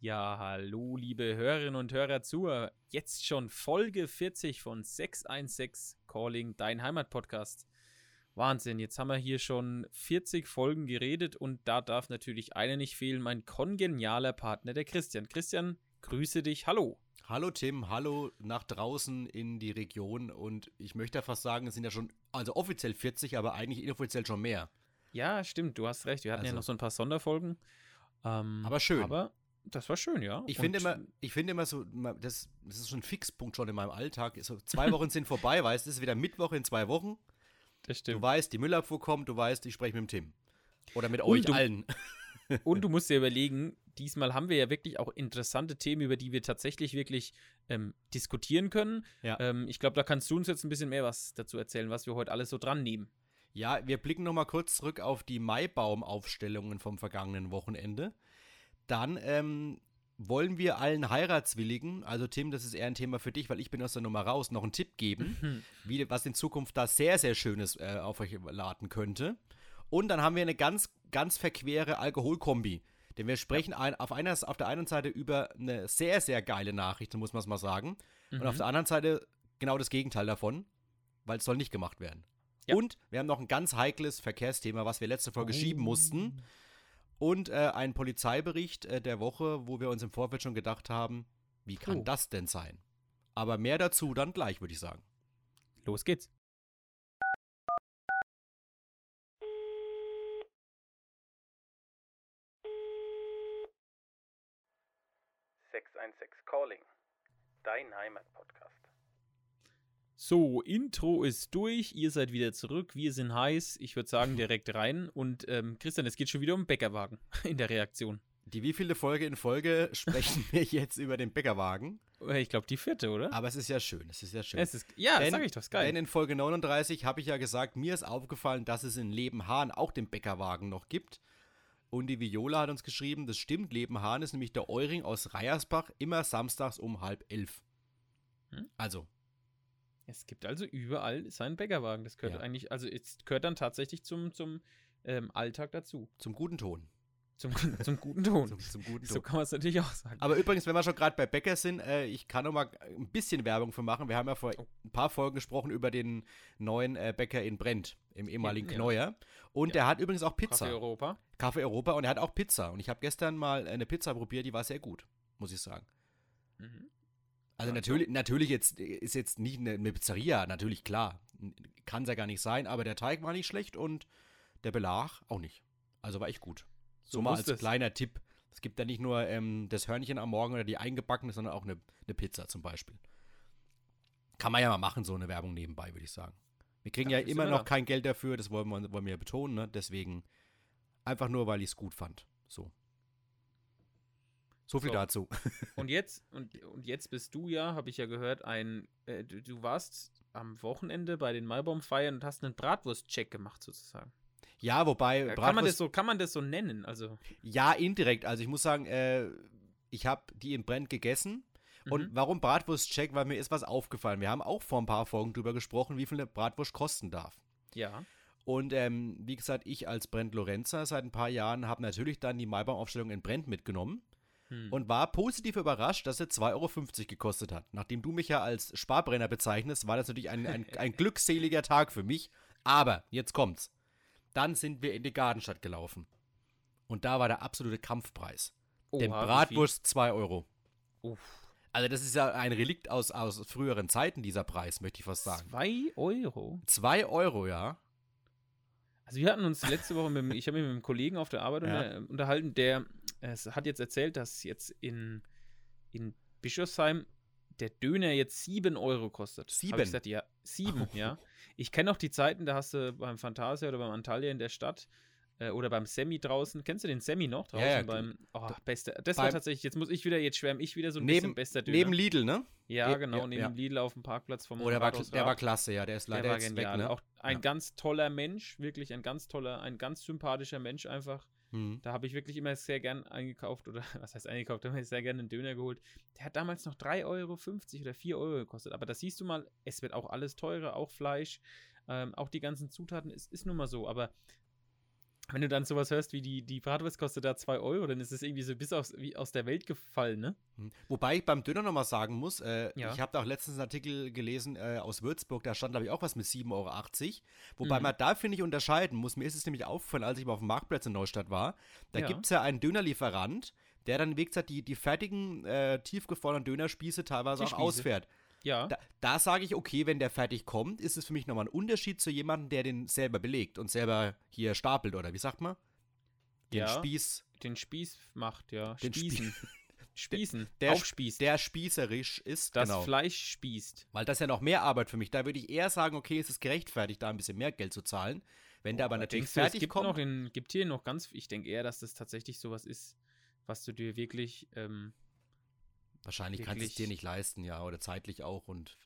Ja, hallo, liebe Hörerinnen und Hörer zur jetzt schon Folge 40 von 616 Calling, dein Heimatpodcast. Wahnsinn, jetzt haben wir hier schon 40 Folgen geredet und da darf natürlich eine nicht fehlen, mein kongenialer Partner, der Christian. Christian, grüße dich, hallo. Hallo Tim, hallo nach draußen in die Region und ich möchte fast sagen, es sind ja schon, also offiziell 40, aber eigentlich inoffiziell schon mehr. Ja, stimmt, du hast recht, wir hatten also, ja noch so ein paar Sonderfolgen. Ähm, aber schön. Aber das war schön, ja. Ich finde immer, ich finde immer so, das, das ist schon ein Fixpunkt schon in meinem Alltag. So, zwei Wochen sind vorbei, weißt du, es ist wieder Mittwoch in zwei Wochen. Das stimmt. Du weißt, die Müllabfuhr kommt, du weißt, ich spreche mit dem Tim. Oder mit und euch du, allen. Und du musst dir überlegen, diesmal haben wir ja wirklich auch interessante Themen, über die wir tatsächlich wirklich ähm, diskutieren können. Ja. Ähm, ich glaube, da kannst du uns jetzt ein bisschen mehr was dazu erzählen, was wir heute alles so dran nehmen. Ja, wir blicken nochmal kurz zurück auf die Maibaumaufstellungen vom vergangenen Wochenende. Dann ähm, wollen wir allen Heiratswilligen, also Tim, das ist eher ein Thema für dich, weil ich bin aus der Nummer raus, noch einen Tipp geben, mhm. wie, was in Zukunft da sehr, sehr Schönes äh, auf euch laden könnte. Und dann haben wir eine ganz, ganz verquere Alkoholkombi. Denn wir sprechen ein, auf, einer, auf der einen Seite über eine sehr, sehr geile Nachricht, muss man es mal sagen. Mhm. Und auf mhm. der anderen Seite genau das Gegenteil davon, weil es soll nicht gemacht werden. Ja. Und wir haben noch ein ganz heikles Verkehrsthema, was wir letzte Folge oh. schieben mussten. Und äh, einen Polizeibericht äh, der Woche, wo wir uns im Vorfeld schon gedacht haben, wie kann oh. das denn sein? Aber mehr dazu dann gleich, würde ich sagen. Los geht's. 616 Calling, dein Heimatpodcast. So, Intro ist durch, ihr seid wieder zurück, wir sind heiß. Ich würde sagen, direkt rein. Und ähm, Christian, es geht schon wieder um Bäckerwagen in der Reaktion. Die wievielte Folge in Folge sprechen wir jetzt über den Bäckerwagen? Ich glaube, die vierte, oder? Aber es ist ja schön, es ist ja schön. Es ist, ja, denn, sag ich doch, ist geil. Denn in Folge 39 habe ich ja gesagt, mir ist aufgefallen, dass es in Lebenhahn auch den Bäckerwagen noch gibt. Und die Viola hat uns geschrieben, das stimmt, Leben Hahn ist nämlich der Euring aus Reiersbach, immer samstags um halb elf. Hm? Also. Es gibt also überall seinen Bäckerwagen. Das gehört ja. eigentlich, also es gehört dann tatsächlich zum, zum ähm, Alltag dazu. Zum guten Ton. Zum, zum guten Ton. zum, zum, guten Ton. So kann man es natürlich auch sagen. Aber übrigens, wenn wir schon gerade bei Bäcker sind, äh, ich kann noch mal ein bisschen Werbung für machen. Wir haben ja vor oh. ein paar Folgen gesprochen über den neuen äh, Bäcker in Brent, im ehemaligen ja. Kneuer. Und ja. der hat übrigens auch Pizza. Kaffee Europa. Kaffee Europa und er hat auch Pizza. Und ich habe gestern mal eine Pizza probiert, die war sehr gut, muss ich sagen. Mhm. Also natürlich, natürlich jetzt ist jetzt nicht eine, eine Pizzeria, natürlich klar. Kann es ja gar nicht sein, aber der Teig war nicht schlecht und der Belag auch nicht. Also war echt gut. So, so mal als es. kleiner Tipp. Es gibt ja nicht nur ähm, das Hörnchen am Morgen oder die eingebackene, sondern auch eine, eine Pizza zum Beispiel. Kann man ja mal machen, so eine Werbung nebenbei, würde ich sagen. Wir kriegen ja, ja immer noch kein Geld dafür, das wollen wir, wollen wir betonen, ne? Deswegen einfach nur, weil ich es gut fand. So. So viel so. dazu. und jetzt, und, und jetzt bist du ja, habe ich ja gehört, ein, äh, du, du, warst am Wochenende bei den Maibaumfeiern und hast einen Bratwurst-Check gemacht, sozusagen. Ja, wobei. Ja, kann, man das so, kann man das so nennen? Also. Ja, indirekt. Also ich muss sagen, äh, ich habe die in Brent gegessen. Mhm. Und warum Bratwurst-Check? Weil mir ist was aufgefallen. Wir haben auch vor ein paar Folgen drüber gesprochen, wie viel eine Bratwurst kosten darf. Ja. Und ähm, wie gesagt, ich als Brent Lorenzer seit ein paar Jahren habe natürlich dann die Maibaumaufstellung in Brent mitgenommen. Hm. Und war positiv überrascht, dass er 2,50 Euro gekostet hat. Nachdem du mich ja als Sparbrenner bezeichnest, war das natürlich ein, ein, ein glückseliger Tag für mich. Aber, jetzt kommt's. Dann sind wir in die Gartenstadt gelaufen. Und da war der absolute Kampfpreis. Oha, Denn Bratwurst 2 Euro. Uff. Also das ist ja ein Relikt aus, aus früheren Zeiten, dieser Preis, möchte ich fast sagen. 2 Euro? 2 Euro, ja. Also wir hatten uns letzte Woche, mit, ich habe mich mit einem Kollegen auf der Arbeit ja. unterhalten, der es hat jetzt erzählt, dass jetzt in, in Bischofsheim der Döner jetzt 7 Euro kostet. 7? Ich gesagt, ja, 7, ja. Ich kenne auch die Zeiten, da hast du beim Fantasia oder beim Antalya in der Stadt äh, oder beim Semi draußen. Kennst du den Semi noch draußen? Ja, ja, beim, oh, beste. Das war tatsächlich, jetzt muss ich wieder, jetzt schwärme ich wieder so ein neben, bisschen bester Döner. Neben Lidl, ne? Ja, genau, neben ja. Lidl auf dem Parkplatz vom Oh, der war, der war klasse, ja, der ist leider der war genial. Weg, ne? Auch ein ganz toller Mensch, wirklich ein ganz toller, ein ganz sympathischer Mensch einfach. Mhm. Da habe ich wirklich immer sehr gern eingekauft oder was heißt eingekauft, da habe ich sehr gerne einen Döner geholt. Der hat damals noch 3,50 Euro oder 4 Euro gekostet. Aber da siehst du mal, es wird auch alles teurer, auch Fleisch, ähm, auch die ganzen Zutaten, es ist nun mal so. Aber wenn du dann sowas hörst wie die, die Bratwurst kostet da 2 Euro, dann ist es irgendwie so bis aus, wie aus der Welt gefallen, ne? Hm. Wobei ich beim Döner nochmal sagen muss, äh, Ja. ich habe da auch letztens einen Artikel gelesen äh, aus Würzburg, da stand, glaube ich, auch was mit 7,80 Euro. Wobei Mhm. man da, finde ich, unterscheiden muss. Mir ist es nämlich aufgefallen, als ich mal auf dem Marktplatz in Neustadt war. Da Ja. gibt es ja einen Dönerlieferant, der dann, gesagt, die, die fertigen, äh, tiefgefrorenen Dönerspieße teilweise Die auch Spieße. ausfährt. Ja. Da, da sage ich, okay, wenn der fertig kommt, ist es für mich nochmal ein Unterschied zu jemandem, der den selber belegt und selber hier stapelt, oder wie sagt man? Den Ja. Spieß, den Spieß macht, ja. Den Spießen. Spießen. der, Aufspießt. der spießerisch ist. das genau. Fleisch spießt. Weil das ist ja noch mehr Arbeit für mich. Da würde ich eher sagen, okay, es ist gerechtfertigt, da ein bisschen mehr Geld zu zahlen. Wenn der aber natürlich denkst du, es fertig gibt kommt. noch in, gibt hier noch ganz, ich denke eher, dass das tatsächlich sowas ist, was du dir wirklich, ähm, wahrscheinlich kannst du es dir nicht leisten, ja, oder zeitlich auch. Und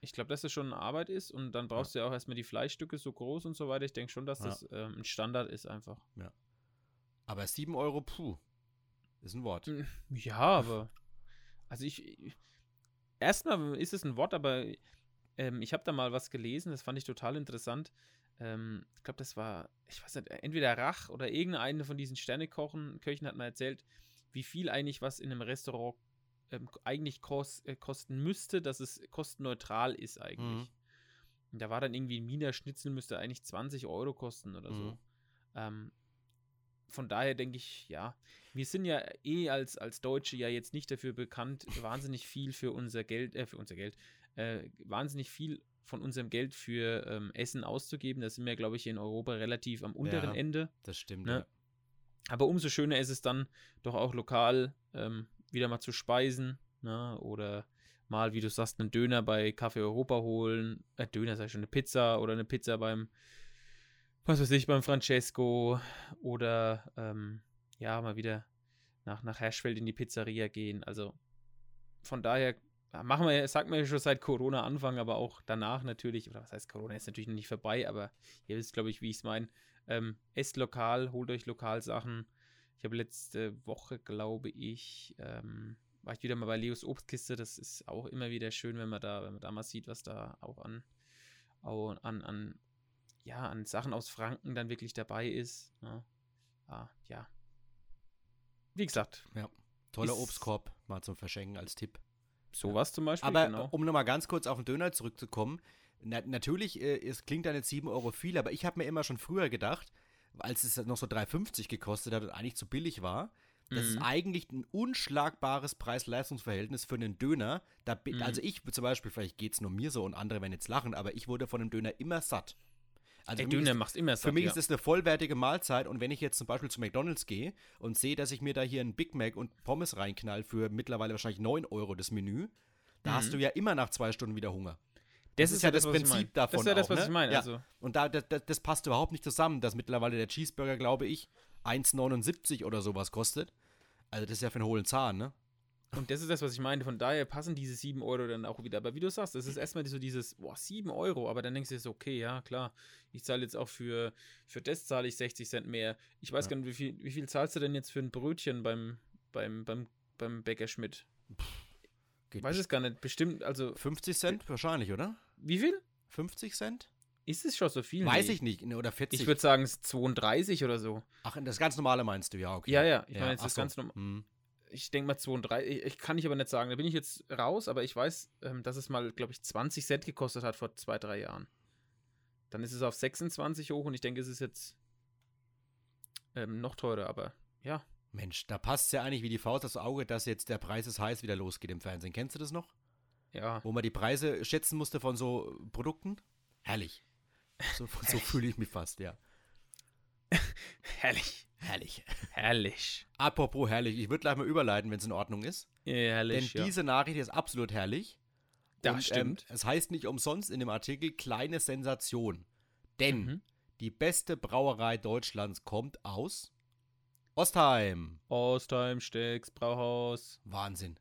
ich glaube, dass das schon eine Arbeit ist und dann brauchst du ja auch erstmal die Fleischstücke so groß und so weiter. Ich denke schon, dass Ja. das ähm, ein Standard ist einfach. aber 7 Euro, puh, ist ein Wort. Mm, Ja, aber. Also ich. ich- Erstmal ist es ein Wort, aber ähm, ich habe da mal was gelesen, das fand ich total interessant. Ähm, ich glaube, das war, ich weiß nicht, entweder Rach oder irgendeine von diesen Sternekochen, Köchen hat mal erzählt, wie viel eigentlich was in einem Restaurant ähm, eigentlich kos äh, kosten müsste, dass es kostenneutral ist eigentlich. Mhm. Und da war dann irgendwie ein Wiener Schnitzel müsste eigentlich 20 Euro kosten oder so. Mhm. Ähm, von daher denke ich, ja, wir sind ja eh als, als Deutsche ja jetzt nicht dafür bekannt, wahnsinnig viel für unser Geld, äh, für unser Geld, äh, wahnsinnig viel von unserem Geld für ähm, Essen auszugeben. Da sind wir, glaube ich, in Europa relativ am unteren Ja. Ende. Das stimmt. Ne? Aber umso schöner ist es dann doch auch lokal ähm, wieder mal zu speisen. Ne? Oder mal, wie du sagst, einen Döner bei Café Europa holen. Äh, Döner sei schon eine Pizza oder eine Pizza beim, was weiß ich, beim Francesco. Oder ähm, ja, mal wieder nach, nach Herschfeld in die Pizzeria gehen. Also von daher machen wir, sagt man ja schon seit Corona Anfang, aber auch danach natürlich, oder was heißt Corona ist natürlich noch nicht vorbei, aber ihr wisst, glaube ich, wie ich es meine. Ähm, esst lokal, holt euch Lokalsachen. Ich habe letzte Woche, glaube ich, ähm, war ich wieder mal bei Leos Obstkiste. Das ist auch immer wieder schön, wenn man da, wenn man da mal sieht, was da auch an, auch an, an, ja, an Sachen aus Franken dann wirklich dabei ist. Ja, ah, ja. Wie gesagt, Toller Ist- Obstkorb, mal zum Verschenken als Tipp. sowas zum Beispiel. Aber genau. um nochmal ganz kurz auf den Döner zurückzukommen, na, natürlich, äh, es klingt dann jetzt 7 Euro viel, aber ich habe mir immer schon früher gedacht, als es noch so 3,50 gekostet hat und eigentlich zu billig war, das ist Mhm. eigentlich ein unschlagbares Preis-Leistungs-Verhältnis für einen Döner. Da, Mhm. Also ich zum Beispiel, vielleicht geht es nur mir so und andere werden jetzt lachen, aber ich wurde von einem Döner immer satt. Also Ey, für Döner ist- machst immer Für satt, mich ja. ist es eine vollwertige Mahlzeit und wenn ich jetzt zum Beispiel zu McDonalds gehe und sehe, dass ich mir da hier einen Big Mac und Pommes reinknall für mittlerweile wahrscheinlich 9 Euro das Menü, da hast Mhm. du ja immer nach zwei Stunden wieder Hunger. Das, ist ja das ich Prinzip mein. davon Das ist ja das, auch, was ne? ich meine. Ja. Also, Und da, das, das, das passt überhaupt nicht zusammen, dass mittlerweile der Cheeseburger, glaube ich, 1,79 oder sowas kostet. Also das ist ja für einen hohlen Zahn, ne? Und das ist das, was ich meine. Von daher passen diese 7 Euro dann auch wieder. Aber wie du sagst, es ist erstmal so dieses, boah, 7 Euro. Aber dann denkst du dir so, okay, ja, klar. Ich zahle jetzt auch für, für das zahle ich 60 Cent mehr. Ich weiß Ja. gar nicht, wie viel, wie viel zahlst du denn jetzt für ein Brötchen beim, beim, beim, beim Bäcker Schmidt? Geht Weiß es gar nicht. Bestimmt, also, 50 Cent wahrscheinlich, oder? Wie viel? 50 Cent? Ist es schon so viel? Weiß Nee. ich nicht. ne, Oder 40. Ich würde sagen, es ist 32 oder so. Ach, das ganz normale meinst du, ja, okay. Ja, ja. Ich meine jetzt ach das so. ganz normal. Hm. ich denke mal 32, ich, ich kann ich aber nicht sagen, da bin ich jetzt raus, aber ich weiß, ähm, dass es mal, glaube ich, 20 Cent gekostet hat vor zwei, drei Jahren. Dann ist es auf 26 hoch und ich denke, es ist jetzt ähm, noch teurer, aber ja. Mensch, da passt ja eigentlich wie die Faust aufs Auge, dass jetzt der Preis ist heiß wieder losgeht im Fernsehen. Kennst du das noch? Ja, Wo man die Preise schätzen musste von so Produkten? Herrlich. So, so fühle ich mich fast, ja. herrlich. Herrlich. Herrlich. Apropos herrlich, ich würde gleich mal überleiten, wenn es in Ordnung ist. Herrlich, Denn ja. diese Nachricht ist absolut herrlich. Das Und, stimmt. Ähm, es heißt nicht umsonst in dem Artikel kleine Sensation. Denn Mhm. die beste Brauerei Deutschlands kommt aus Ostheim. Ostheim, Stecks, Brauhaus. Wahnsinn.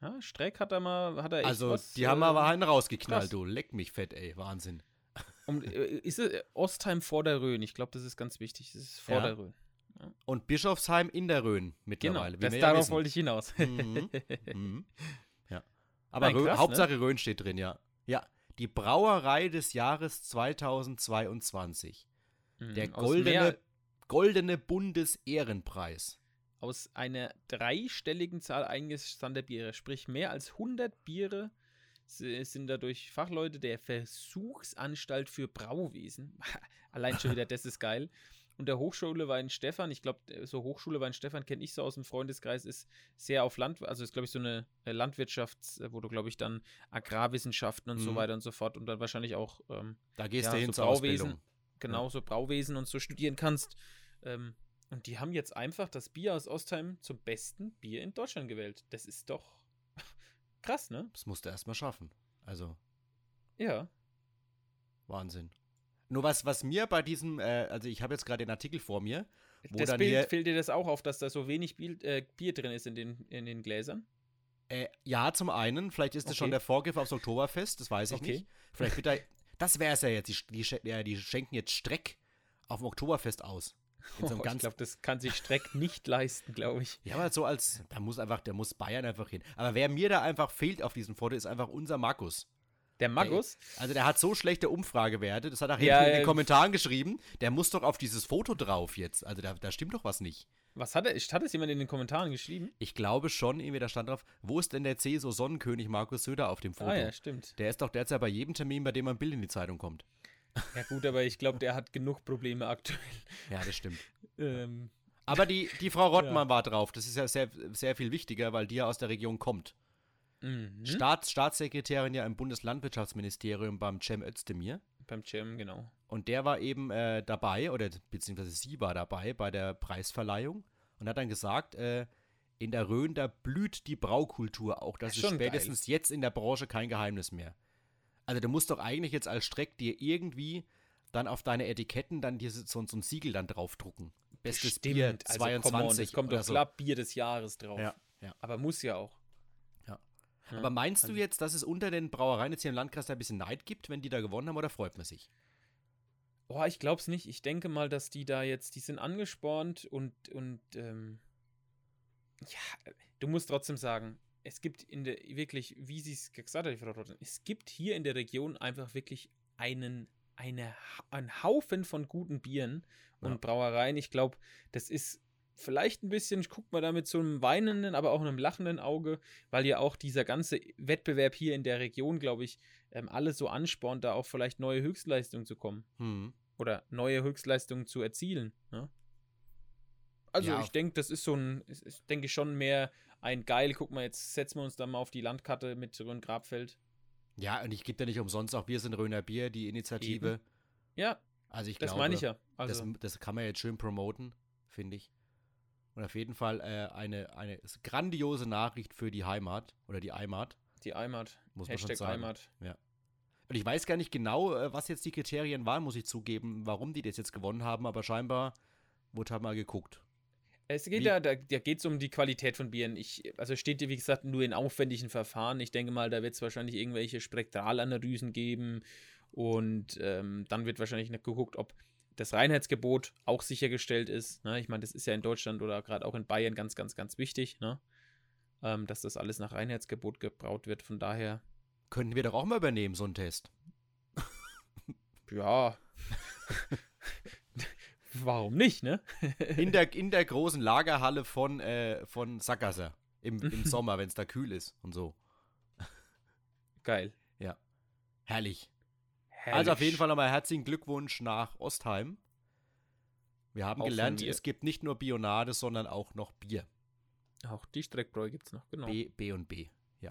Ja, Streck hat da mal, hat er echt Also, was, die haben äh, aber einen rausgeknallt, krass. du. Leck mich fett, ey. Wahnsinn. um, äh, Ist es äh, Ostheim vor der Rhön? Ich glaube, das ist ganz wichtig. Das ist vor Ja. der Rhön. Und Bischofsheim in der Rhön Genau, mittlerweile. wie das, ja darauf wissen. wollte ich hinaus. Mhm. Mhm. Ja. Aber Nein, Rhön, krass, ne? Hauptsache Rhön steht drin, ja. Ja. Die Brauerei des Jahres 2022. Der Mhm, aus goldene, Goldene Bundesehrenpreis. Aus einer dreistelligen Zahl eingesandter Biere, sprich mehr als 100 Biere sind dadurch Fachleute der Versuchsanstalt für Brauwesen. Allein schon wieder, das ist geil. Und der Hochschule Weinstefan, ich glaube, so Hochschule Weinstefan kenne ich so aus dem Freundeskreis, ist sehr auf Land, also ist, glaube ich, so eine äh, Landwirtschaft, wo du, glaube ich, dann Agrarwissenschaften und mhm. so weiter und so fort und dann wahrscheinlich auch ähm, da gehst ja, du hin so Brauwesen, genau, ja. so Brauwesen und so studieren kannst. Ähm, und die haben jetzt einfach das Bier aus Ostheim zum besten Bier in Deutschland gewählt. Das ist doch krass, ne? Das musst du erstmal schaffen. Also. Ja. Wahnsinn. Nur was, was mir bei diesem, äh, also ich habe jetzt gerade den Artikel vor mir. Wo das Bild, fällt dir das auch auf, dass da so wenig Bier, äh, Bier drin ist in den, in den Gläsern? Äh, ja, zum einen, vielleicht ist das okay. schon der Vorgriff aufs Oktoberfest, das weiß ich okay. nicht. Vielleicht wird da, das wäre es ja jetzt, die, die, die schenken jetzt Streck auf dem Oktoberfest aus. Oh, ich glaube, das kann sich Streck nicht leisten, glaube ich. Ja, aber so als, da muss einfach, der muss Bayern einfach hin. Aber wer mir da einfach fehlt auf diesem Foto, ist einfach unser Markus. Der Magus? Der, also der hat so schlechte Umfragewerte, das hat er ja, in den Kommentaren geschrieben. Der muss doch auf dieses Foto drauf jetzt. Also da, da stimmt doch was nicht. Was hat er? Hat es jemand in den Kommentaren geschrieben? Ich glaube schon, irgendwie da stand drauf, wo ist denn der CSO Sonnenkönig Markus Söder auf dem Foto? Ah ja, stimmt. Der ist doch derzeit bei jedem Termin, bei dem ein Bild in die Zeitung kommt. Ja gut, aber ich glaube, der hat genug Probleme aktuell. Ja, das stimmt. ähm, aber die, die Frau Rottmann ja. war drauf. Das ist ja sehr, sehr viel wichtiger, weil die ja aus der Region kommt. Mhm. Staat, Staatssekretärin ja im Bundeslandwirtschaftsministerium beim Cem Özdemir. Beim Cem, genau. Und der war eben äh, dabei, oder beziehungsweise sie war dabei bei der Preisverleihung und hat dann gesagt, äh, in der Rhön, da blüht die Braukultur auch. Das, das ist spätestens geil. jetzt in der Branche kein Geheimnis mehr. Also du musst doch eigentlich jetzt als Streck dir irgendwie dann auf deine Etiketten dann diese, so, so ein Siegel dann draufdrucken. Bestes Stimmt. Bier 22. Also, on, kommt doch so. klar Bier des Jahres drauf. Ja, ja. Aber muss ja auch. Aber meinst du also jetzt, dass es unter den Brauereien jetzt hier im Landkreis da ein bisschen Neid gibt, wenn die da gewonnen haben, oder freut man sich? Boah, ich glaub's nicht. Ich denke mal, dass die da jetzt, die sind angespornt und, und, ähm, ja, du musst trotzdem sagen, es gibt in der, wirklich, wie sie es gesagt hat, Frau Rotten, es gibt hier in der Region einfach wirklich einen, eine, einen Haufen von guten Bieren und ja. Brauereien. Ich glaube, das ist vielleicht ein bisschen, guckt man da mit so einem weinenden, aber auch einem lachenden Auge, weil ja auch dieser ganze Wettbewerb hier in der Region, glaube ich, ähm, alles so anspornt, da auch vielleicht neue Höchstleistungen zu kommen. Hm. Oder neue Höchstleistungen zu erzielen. Ne? Also ja. ich denke, das ist so ein, ich denke schon mehr ein geil, guck mal, jetzt setzen wir uns da mal auf die Landkarte mit Rhön Grabfeld. Ja, und ich gebe ja nicht umsonst auch Wir sind Rhöner Bier, die Initiative. Eben. Ja. Also ich das glaube, meine ich ja. Also. Das, das kann man jetzt schön promoten, finde ich. Und auf jeden Fall äh, eine, eine grandiose Nachricht für die Heimat oder die Heimat. Die Heimat. Muss man Hashtag schon sagen. Heimat. Ja. Und ich weiß gar nicht genau, äh, was jetzt die Kriterien waren, muss ich zugeben, warum die das jetzt gewonnen haben, aber scheinbar wurde halt mal geguckt. Es geht wie? ja, da, da geht es um die Qualität von Bieren. Ich, also steht ja, wie gesagt, nur in aufwendigen Verfahren. Ich denke mal, da wird es wahrscheinlich irgendwelche Spektralanalysen geben und ähm, dann wird wahrscheinlich nicht geguckt, ob das Reinheitsgebot auch sichergestellt ist. Ne? Ich meine, das ist ja in Deutschland oder gerade auch in Bayern ganz, ganz, ganz wichtig, ne? ähm, dass das alles nach Reinheitsgebot gebraut wird. Von daher. Könnten wir doch auch mal übernehmen, so einen Test. ja. Warum nicht, ne? in, der, in der großen Lagerhalle von, äh, von Sackgasser im, im Sommer, wenn es da kühl ist und so. Geil. Ja. Herrlich. Herrlich. Also auf jeden Fall nochmal herzlichen Glückwunsch nach Ostheim. Wir haben auch gelernt, es gibt nicht nur Bionade, sondern auch noch Bier. Auch die Streckbräu gibt es noch, genau. B, B und B, ja.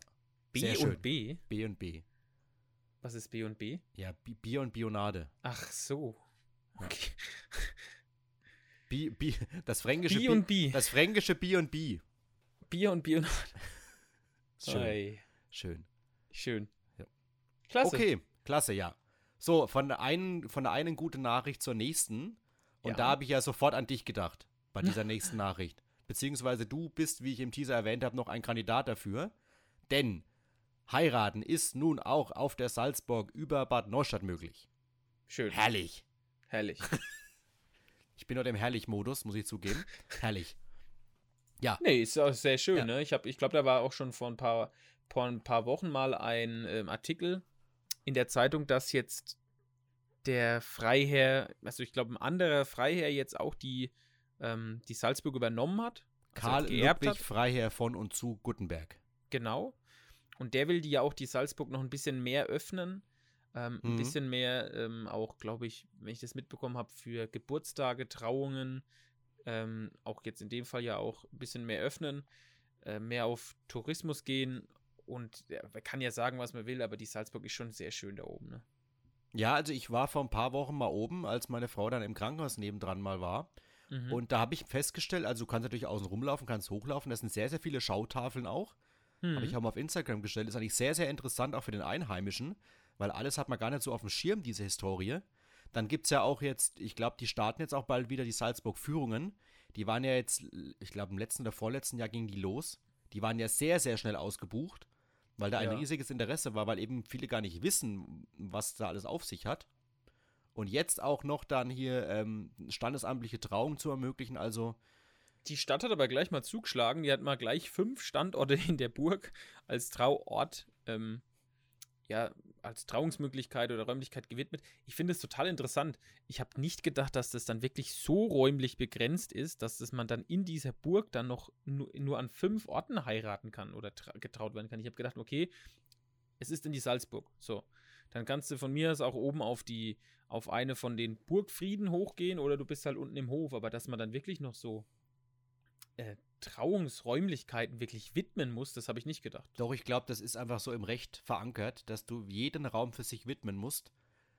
B Sehr und schön. B? B und B. Was ist B und B? Ja, B Bier und Bionade. Ach so. Okay. Bi, Bi, das fränkische Bi und Bi. Das fränkische Bier und Bi. Bier und Bionade. Schön. Oi. Schön. Schön. Ja. Klasse. Okay, klasse, ja. So, von der einen, von der einen guten Nachricht zur nächsten. Und ja. da habe ich ja sofort an dich gedacht, bei dieser nächsten Nachricht. Beziehungsweise du bist, wie ich im Teaser erwähnt habe, noch ein Kandidat dafür. Denn heiraten ist nun auch auf der Salzburg über Bad Neustadt möglich. Schön. Herrlich. Herrlich. ich bin heute im Herrlich-Modus, muss ich zugeben. Herrlich. Ja. Nee, ist auch sehr schön, ja. ne? Ich, ich glaube, da war auch schon vor ein paar, vor ein paar Wochen mal ein ähm, Artikel in der Zeitung, dass jetzt der Freiherr, also ich glaube, ein anderer Freiherr jetzt auch die, ähm, die Salzburg übernommen hat. Also Karl Ludwig hat. Freiherr von und zu Guttenberg. Genau. Und der will die ja auch die Salzburg noch ein bisschen mehr öffnen. Ähm, mhm. Ein bisschen mehr ähm, auch, glaube ich, wenn ich das mitbekommen habe, für Geburtstage, Trauungen, ähm, auch jetzt in dem Fall ja auch ein bisschen mehr öffnen, äh, mehr auf Tourismus gehen. Und ja, man kann ja sagen, was man will, aber die Salzburg ist schon sehr schön da oben. Ne? Ja, also ich war vor ein paar Wochen mal oben, als meine Frau dann im Krankenhaus nebendran mal war. Mhm. Und da habe ich festgestellt, also du kannst natürlich außen rumlaufen, kannst hochlaufen, da sind sehr, sehr viele Schautafeln auch. Mhm. Habe ich auch mal auf Instagram gestellt. Ist eigentlich sehr, sehr interessant, auch für den Einheimischen, weil alles hat man gar nicht so auf dem Schirm, diese Historie. Dann gibt es ja auch jetzt, ich glaube, die starten jetzt auch bald wieder die Salzburg-Führungen. Die waren ja jetzt, ich glaube, im letzten oder vorletzten Jahr gingen die los. Die waren ja sehr, sehr schnell ausgebucht, weil da ein ja. riesiges Interesse war, weil eben viele gar nicht wissen, was da alles auf sich hat. Und jetzt auch noch dann hier ähm, standesamtliche Trauung zu ermöglichen, also die Stadt hat aber gleich mal zugeschlagen. Die hat mal gleich fünf Standorte in der Burg als Trauort ähm, ja, als Trauungsmöglichkeit oder Räumlichkeit gewidmet. Ich finde es total interessant. Ich habe nicht gedacht, dass das dann wirklich so räumlich begrenzt ist, dass das man dann in dieser Burg dann noch nur, nur an fünf Orten heiraten kann oder getraut werden kann. Ich habe gedacht, okay, es ist in die Salzburg. So. Dann kannst du von mir aus auch oben auf die, auf eine von den Burgfrieden hochgehen oder du bist halt unten im Hof, aber dass man dann wirklich noch so äh, Trauungsräumlichkeiten wirklich widmen muss, das habe ich nicht gedacht. Doch, ich glaube, das ist einfach so im Recht verankert, dass du jeden Raum für sich widmen musst.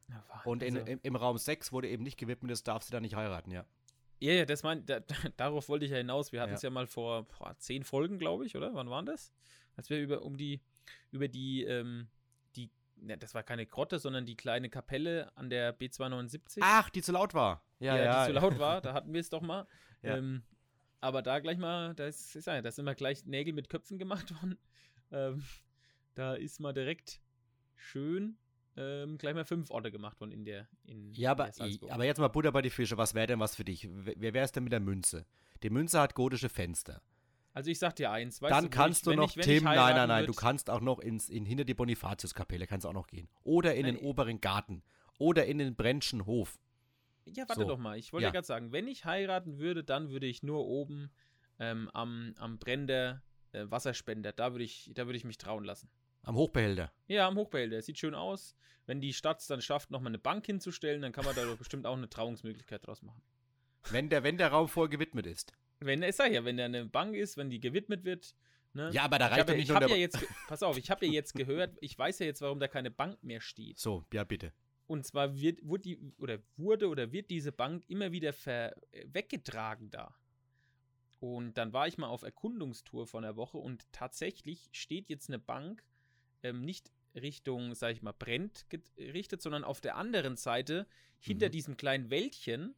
Ja, und in, also, im, im, Raum 6 wurde eben nicht gewidmet, das darfst du da nicht heiraten, ja. Ja, ja, das mein, da, darauf wollte ich ja hinaus. Wir hatten es ja. ja. mal vor boah, zehn Folgen, glaube ich, oder? Wann waren das? Als wir über um die, über die, ähm, die, ne, das war keine Grotte, sondern die kleine Kapelle an der B279. Ach, die zu laut war. Ja, ja, ja. die zu laut war, da hatten wir es doch mal. Ja. Ähm, aber da gleich mal, da ist, ja, da sind mal gleich Nägel mit Köpfen gemacht worden. Ähm, da ist mal direkt schön ähm, gleich mal fünf Orte gemacht worden in der in Ja, aber, der aber jetzt mal Butter bei die Fische. Was wäre denn was für dich? Wer wäre es denn mit der Münze? Die Münze hat gotische Fenster. Also ich sag dir eins, weißt Dann du, kannst ich, du noch, ich, Tim, nein, nein, nein, du kannst auch noch ins, in, hinter die Bonifatiuskapelle, kannst auch noch gehen. Oder in nein, den oberen Garten. Oder in den Brentschen Hof. Ja, warte so. doch mal. Ich wollte ja, gerade sagen, wenn ich heiraten würde, dann würde ich nur oben ähm, am, am Brenner äh, Wasserspender, da würde ich, da ich mich trauen lassen. Am Hochbehälter? Ja, am Hochbehälter. Sieht schön aus. Wenn die Stadt es dann schafft, nochmal eine Bank hinzustellen, dann kann man da doch bestimmt auch eine Trauungsmöglichkeit draus machen. Wenn der, wenn der Raum voll gewidmet ist. Wenn, ich sag ja, wenn der eine Bank ist, wenn die gewidmet wird, Ne? Ja, aber da reicht doch nicht nur der ja jetzt, Pass auf, ich habe ja jetzt gehört, ich weiß ja jetzt, warum da keine Bank mehr steht. So, ja, bitte. Und zwar wird, wurde, die, oder wurde oder wird diese Bank immer wieder ver, äh, weggetragen da. Und dann war ich mal auf Erkundungstour von der Woche und tatsächlich steht jetzt eine Bank ähm, nicht Richtung, sag ich mal, brennt gerichtet, sondern auf der anderen Seite, hinter mhm. diesem kleinen Wäldchen,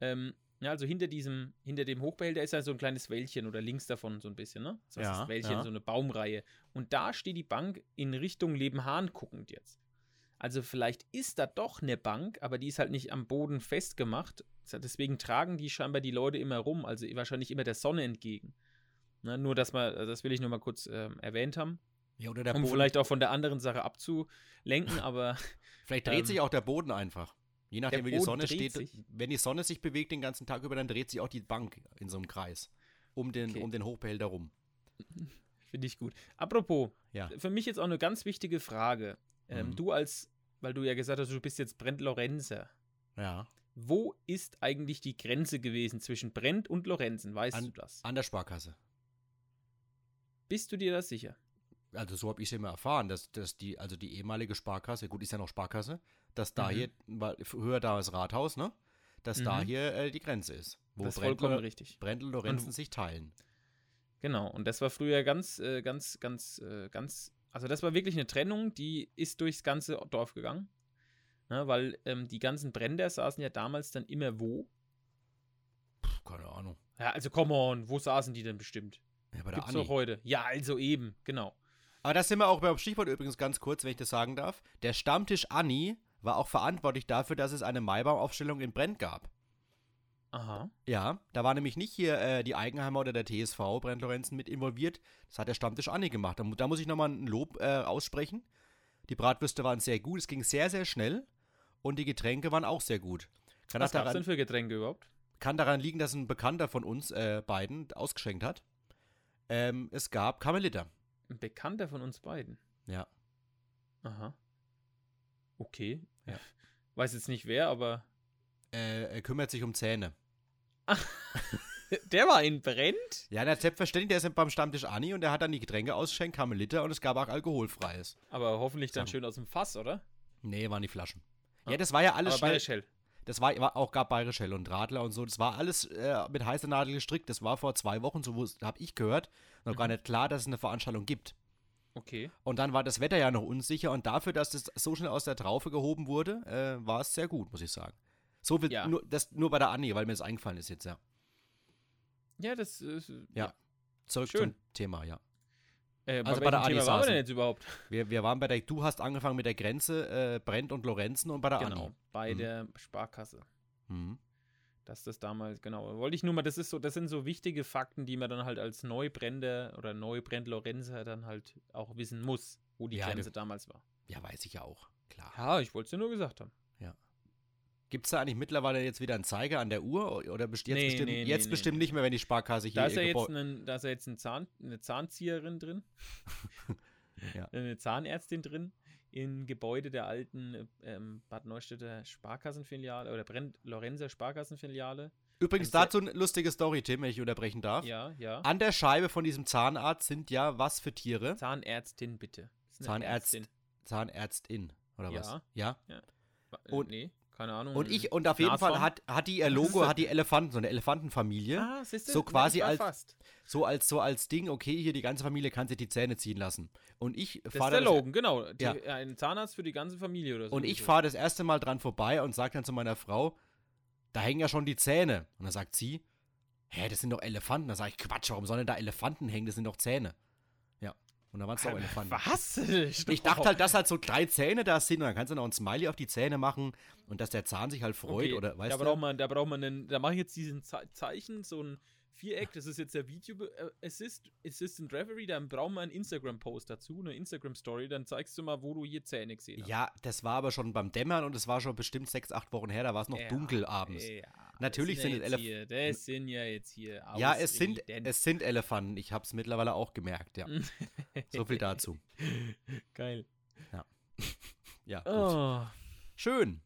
ähm, ja, also hinter diesem, hinter dem Hochbehälter ist ja so ein kleines Wäldchen oder links davon so ein bisschen, ne? Das heißt, ja, das Wäldchen, ja. so eine Baumreihe. Und da steht die Bank in Richtung Lebenhahn guckend jetzt. Also vielleicht ist da doch eine Bank, aber die ist halt nicht am Boden festgemacht. Deswegen tragen die scheinbar die Leute immer rum, also wahrscheinlich immer der Sonne entgegen. Na, nur, dass man, das will ich nur mal kurz äh, erwähnt haben. Ja, oder der um Boden. vielleicht auch von der anderen Sache abzulenken, aber. vielleicht dreht ähm, sich auch der Boden einfach. Je nachdem, wie die Sonne steht. Sich. Wenn die Sonne sich bewegt den ganzen Tag über, dann dreht sich auch die Bank in so einem Kreis. Um den, okay. um den Hochbehälter rum. Finde ich gut. Apropos, ja. für mich jetzt auch eine ganz wichtige Frage. Ähm, mhm. Du als, weil du ja gesagt hast, du bist jetzt Brent Lorenzer. Ja. Wo ist eigentlich die Grenze gewesen zwischen Brent und Lorenzen? Weißt an, du das? An der Sparkasse. Bist du dir das sicher? Also so habe ich es immer erfahren, dass, dass die, also die ehemalige Sparkasse, gut, ist ja noch Sparkasse, dass da mhm. hier, weil höher da ist Rathaus, ne? Dass mhm. da hier äh, die Grenze ist. Wo das ist vollkommen richtig. Brendel und Lorenzen sich teilen. Genau, und das war früher ganz, äh, ganz, ganz, äh, ganz also das war wirklich eine Trennung, die ist durchs ganze Dorf gegangen. Ne, weil ähm, die ganzen Bränder saßen ja damals dann immer wo? Puh, keine Ahnung. Ja, also come on, wo saßen die denn bestimmt? Ja, bei der Gibt's doch heute. Ja, also eben, genau. Aber das sind wir auch beim Stichwort übrigens ganz kurz, wenn ich das sagen darf. Der Stammtisch Anni war auch verantwortlich dafür, dass es eine Maibaumaufstellung in Brent gab. Aha. Ja, da war nämlich nicht hier äh, die Eigenheimer oder der TSV Brent Lorenzen mit involviert. Das hat der Stammtisch Anni gemacht. Da, da muss ich nochmal ein Lob äh, aussprechen. Die Bratwürste waren sehr gut, es ging sehr, sehr schnell. und die Getränke waren auch sehr gut. Kann, Was das gab's daran, denn für Getränke überhaupt? kann daran liegen, dass ein Bekannter von uns äh, beiden ausgeschenkt hat. Ähm, es gab Karmeliter. Ein Bekannter von uns beiden. Ja. Aha. Okay. Ja. Weiß jetzt nicht wer, aber Äh, er kümmert sich um Zähne. der war in Brennt? Ja, der selbstverständlich, der ist beim Stammtisch Anni und der hat dann die Getränke ausgeschenkt, Karmeliter und es gab auch alkoholfreies. Aber hoffentlich dann Sagen. schön aus dem Fass, oder? Nee, waren die Flaschen. Ah. Ja, das war ja alles Aber schnell. Bayerisch hell. Das war, war auch gab Bayerisch Hell und Radler und so. Das war alles äh, mit heißer Nadel gestrickt. Das war vor zwei Wochen, so habe ich gehört, noch gar Mhm. nicht klar, dass es eine Veranstaltung gibt. Okay. Und dann war das Wetter ja noch unsicher und dafür, dass das so schnell aus der Traufe gehoben wurde, äh, war es sehr gut, muss ich sagen. So viel, Ja. nur, das, nur bei der Anni, weil mir das eingefallen ist jetzt, ja. Ja, das ist. Ja. Zurück Schön. zum Thema, ja. Äh, Also bei, bei der Adi waren wir denn jetzt überhaupt? Wir, wir waren bei der, du hast angefangen mit der Grenze, äh, Brent und Lorenzen und bei der Genau. Anni. Bei Mhm. der Sparkasse. Mhm. Dass das damals, genau. Wollte ich nur mal, das ist so, das sind so wichtige Fakten, die man dann halt als Neubrenner oder Neubrenn-Lorenzer dann halt auch wissen muss, wo die Ja, Grenze damals war. Ja, weiß ich ja auch, klar. Ja, ich wollte es dir nur gesagt haben. Gibt es da eigentlich mittlerweile jetzt wieder einen Zeiger an der Uhr oder best jetzt, Nee, bestimmt, nee, jetzt nee, bestimmt nicht mehr, wenn die Sparkasse hier Da ist ja jetzt, ein, da ist ja jetzt ein Zahn, eine Zahnzieherin drin. Ja. Eine Zahnärztin drin im Gebäude der alten ähm, Bad Neustädter Sparkassenfiliale oder Brenn-Lorenzer Sparkassenfiliale. Übrigens ein dazu eine lustige Story, Tim, wenn ich unterbrechen darf. Ja, ja. An der Scheibe von diesem Zahnarzt sind ja was für Tiere? Zahnärztin, bitte. Das ist eine Zahnärzt- Ärztin. Zahnärztin oder was? Ja. Ja. Und- nee, keine Ahnung. Und ich und auf jeden? Fall hat, hat die ihr Logo, hat die Elefanten, so eine Elefantenfamilie, Ah, siehste, so na, quasi als- Fast. so als so als Ding, okay, hier die ganze Familie kann sich die Zähne ziehen lassen. Und ich Das ist fahre der das, Logan, genau. Die, Ja. Ein Zahnarzt für die ganze Familie oder so. und ich so. fahre das erste Mal dran vorbei und sage dann zu meiner Frau, da hängen ja schon die Zähne. Und dann sagt sie, hä, das sind doch Elefanten. Da sage ich, Quatsch, warum sollen denn da Elefanten hängen? Das sind doch Zähne. Und da waren es doch Elefanten. Was? Ich dachte halt, dass halt so drei Zähne da sind und dann kannst du noch ein Smiley auf die Zähne machen und dass der Zahn sich halt freut Okay, oder weißt da du? braucht man, da braucht man einen, da mache ich jetzt diesen Ze Zeichen, so ein Viereck, das ist jetzt der Video äh, Assist, Assistant Reverie, dann brauchen wir einen Instagram-Post dazu, eine Instagram-Story, dann zeigst du mal, wo du hier Zähne gesehen hast. Ja, das war aber schon beim Dämmern und es war schon bestimmt sechs, acht Wochen her, da war es noch Ja, dunkel abends. Ja, Natürlich sind, ja es jetzt Elef- hier, Das sind ja jetzt hier Ja, es sind, es sind Elefanten. Ich habe es mittlerweile auch gemerkt, ja. So viel dazu. Geil. Ja, gut. Oh, Schön.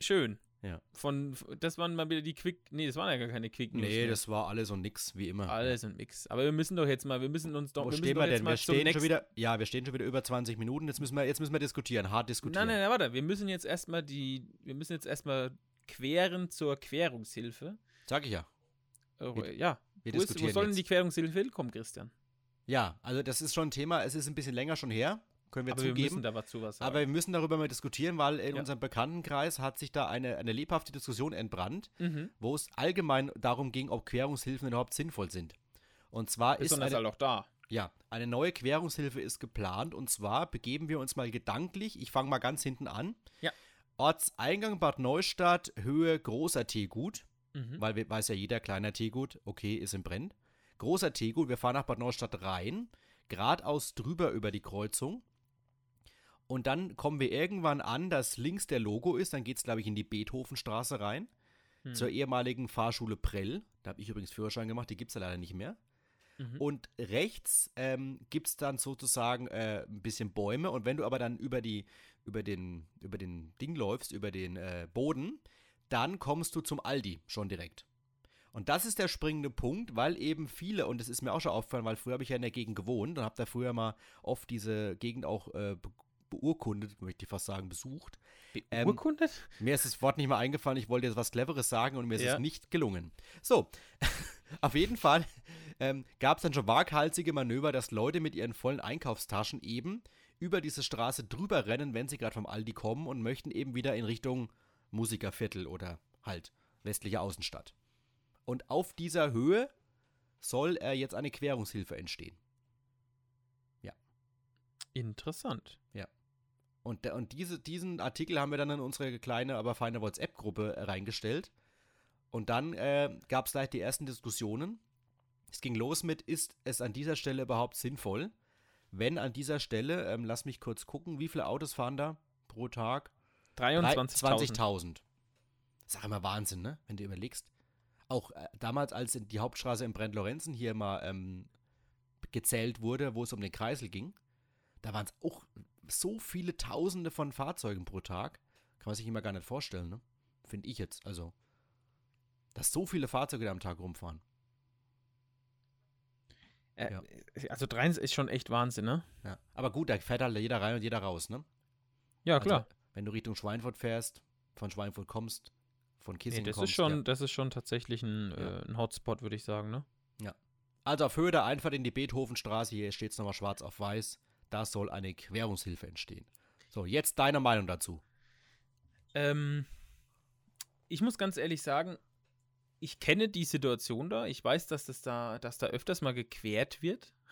schön. Ja. Von, das waren mal wieder die Quick, nee, das waren ja gar keine Quick News. Nee, das war alles und nix, wie immer. alles ein Mix. Aber wir müssen doch jetzt mal, wir müssen uns doch, Wo wir stehen wir denn? Wir stehen schon wieder, ja, wir stehen schon wieder über 20 Minuten. Jetzt müssen wir, jetzt müssen wir diskutieren, hart diskutieren. Nein, nein, nein, warte. Wir müssen jetzt erstmal die, wir müssen jetzt erstmal queren zur Querungshilfe. Sag ich ja. Äh, Wir- ja. Wir Wo, ist, wo soll denn die Querungshilfe hinkommen, Christian? Ja, also das ist schon ein Thema, es ist ein bisschen länger schon her, können wir Aber wir zugeben. müssen da was zu was sagen. aber wir müssen darüber mal diskutieren, weil in Ja. unserem Bekanntenkreis hat sich da eine, eine lebhafte Diskussion entbrannt, mhm. wo es allgemein darum ging, ob Querungshilfen überhaupt sinnvoll sind. Und zwar ist Besonders eine, halt auch da. ja, eine neue Querungshilfe ist geplant und zwar begeben wir uns mal gedanklich, ich fange mal ganz hinten an. Ja. Ortseingang Bad Neustadt, Höhe großer Teegut, Mhm. weil wir, weiß ja jeder, kleiner Teegut, okay, ist im Brenn. Großer Teegut, wir fahren nach Bad Neustadt rein, geradeaus drüber über die Kreuzung. Und dann kommen wir irgendwann an, dass links der Logo ist, dann geht es, glaube ich, in die Beethovenstraße rein, Hm. zur ehemaligen Fahrschule Prell. Da habe ich übrigens Führerschein gemacht, die gibt es ja leider nicht mehr. Mhm. Und rechts ähm, gibt es dann sozusagen äh, ein bisschen Bäume. Und wenn du aber dann über, die, über, den, über den Ding läufst, über den äh, Boden, dann kommst du zum Aldi schon direkt. Und das ist der springende Punkt, weil eben viele, und das ist mir auch schon aufgefallen, weil früher habe ich ja in der Gegend gewohnt und habe da früher mal oft diese Gegend auch äh, beurkundet, möchte ich fast sagen, besucht. ähm, Beurkundet? Mir ist das Wort nicht mal eingefallen, ich wollte jetzt was Cleveres sagen und mir ist Ja. es nicht gelungen. So, auf jeden Fall ähm, gab es dann schon waghalsige Manöver, dass Leute mit ihren vollen Einkaufstaschen eben über diese Straße drüber rennen, wenn sie gerade vom Aldi kommen und möchten eben wieder in Richtung Musikerviertel oder halt westliche Außenstadt. Und auf dieser Höhe soll äh, jetzt eine Querungshilfe entstehen. Interessant. Und, der, und diese, diesen Artikel haben wir dann in unsere kleine, aber feine WhatsApp-Gruppe äh, reingestellt. Und dann äh, gab es gleich die ersten Diskussionen. Es ging los mit, ist es an dieser Stelle überhaupt sinnvoll? Wenn an dieser Stelle, ähm, lass mich kurz gucken, wie viele Autos fahren da pro Tag? 23.000. 20.000. Das ist auch immer Wahnsinn, ne? Wenn du überlegst. Auch äh, damals, als in die Hauptstraße in Brent-Lorenzen hier mal ähm, gezählt wurde, wo es um den Kreisel ging, da waren es auch so viele Tausende von Fahrzeugen pro Tag. Kann man sich immer gar nicht vorstellen, ne? Finde ich jetzt. Also, dass so viele Fahrzeuge da am Tag rumfahren. Äh, Ja. Also 3 ist schon echt Wahnsinn, ne? Ja. Aber gut, da fährt halt jeder rein und jeder raus, ne? Ja, klar. Also, wenn du Richtung Schweinfurt fährst, von Schweinfurt kommst, von nee, Kissing das kommst. ist schon, ja. das ist schon tatsächlich ein, Ja. äh, ein Hotspot, würde ich sagen, ne? Also auf Höhe der Einfahrt in die Beethovenstraße, hier steht es nochmal schwarz auf weiß, da soll eine Querungshilfe entstehen. So, jetzt deine Meinung dazu. Ähm, ich muss ganz ehrlich sagen, ich kenne die Situation da. Ich weiß, dass das da, dass da öfters mal gequert wird.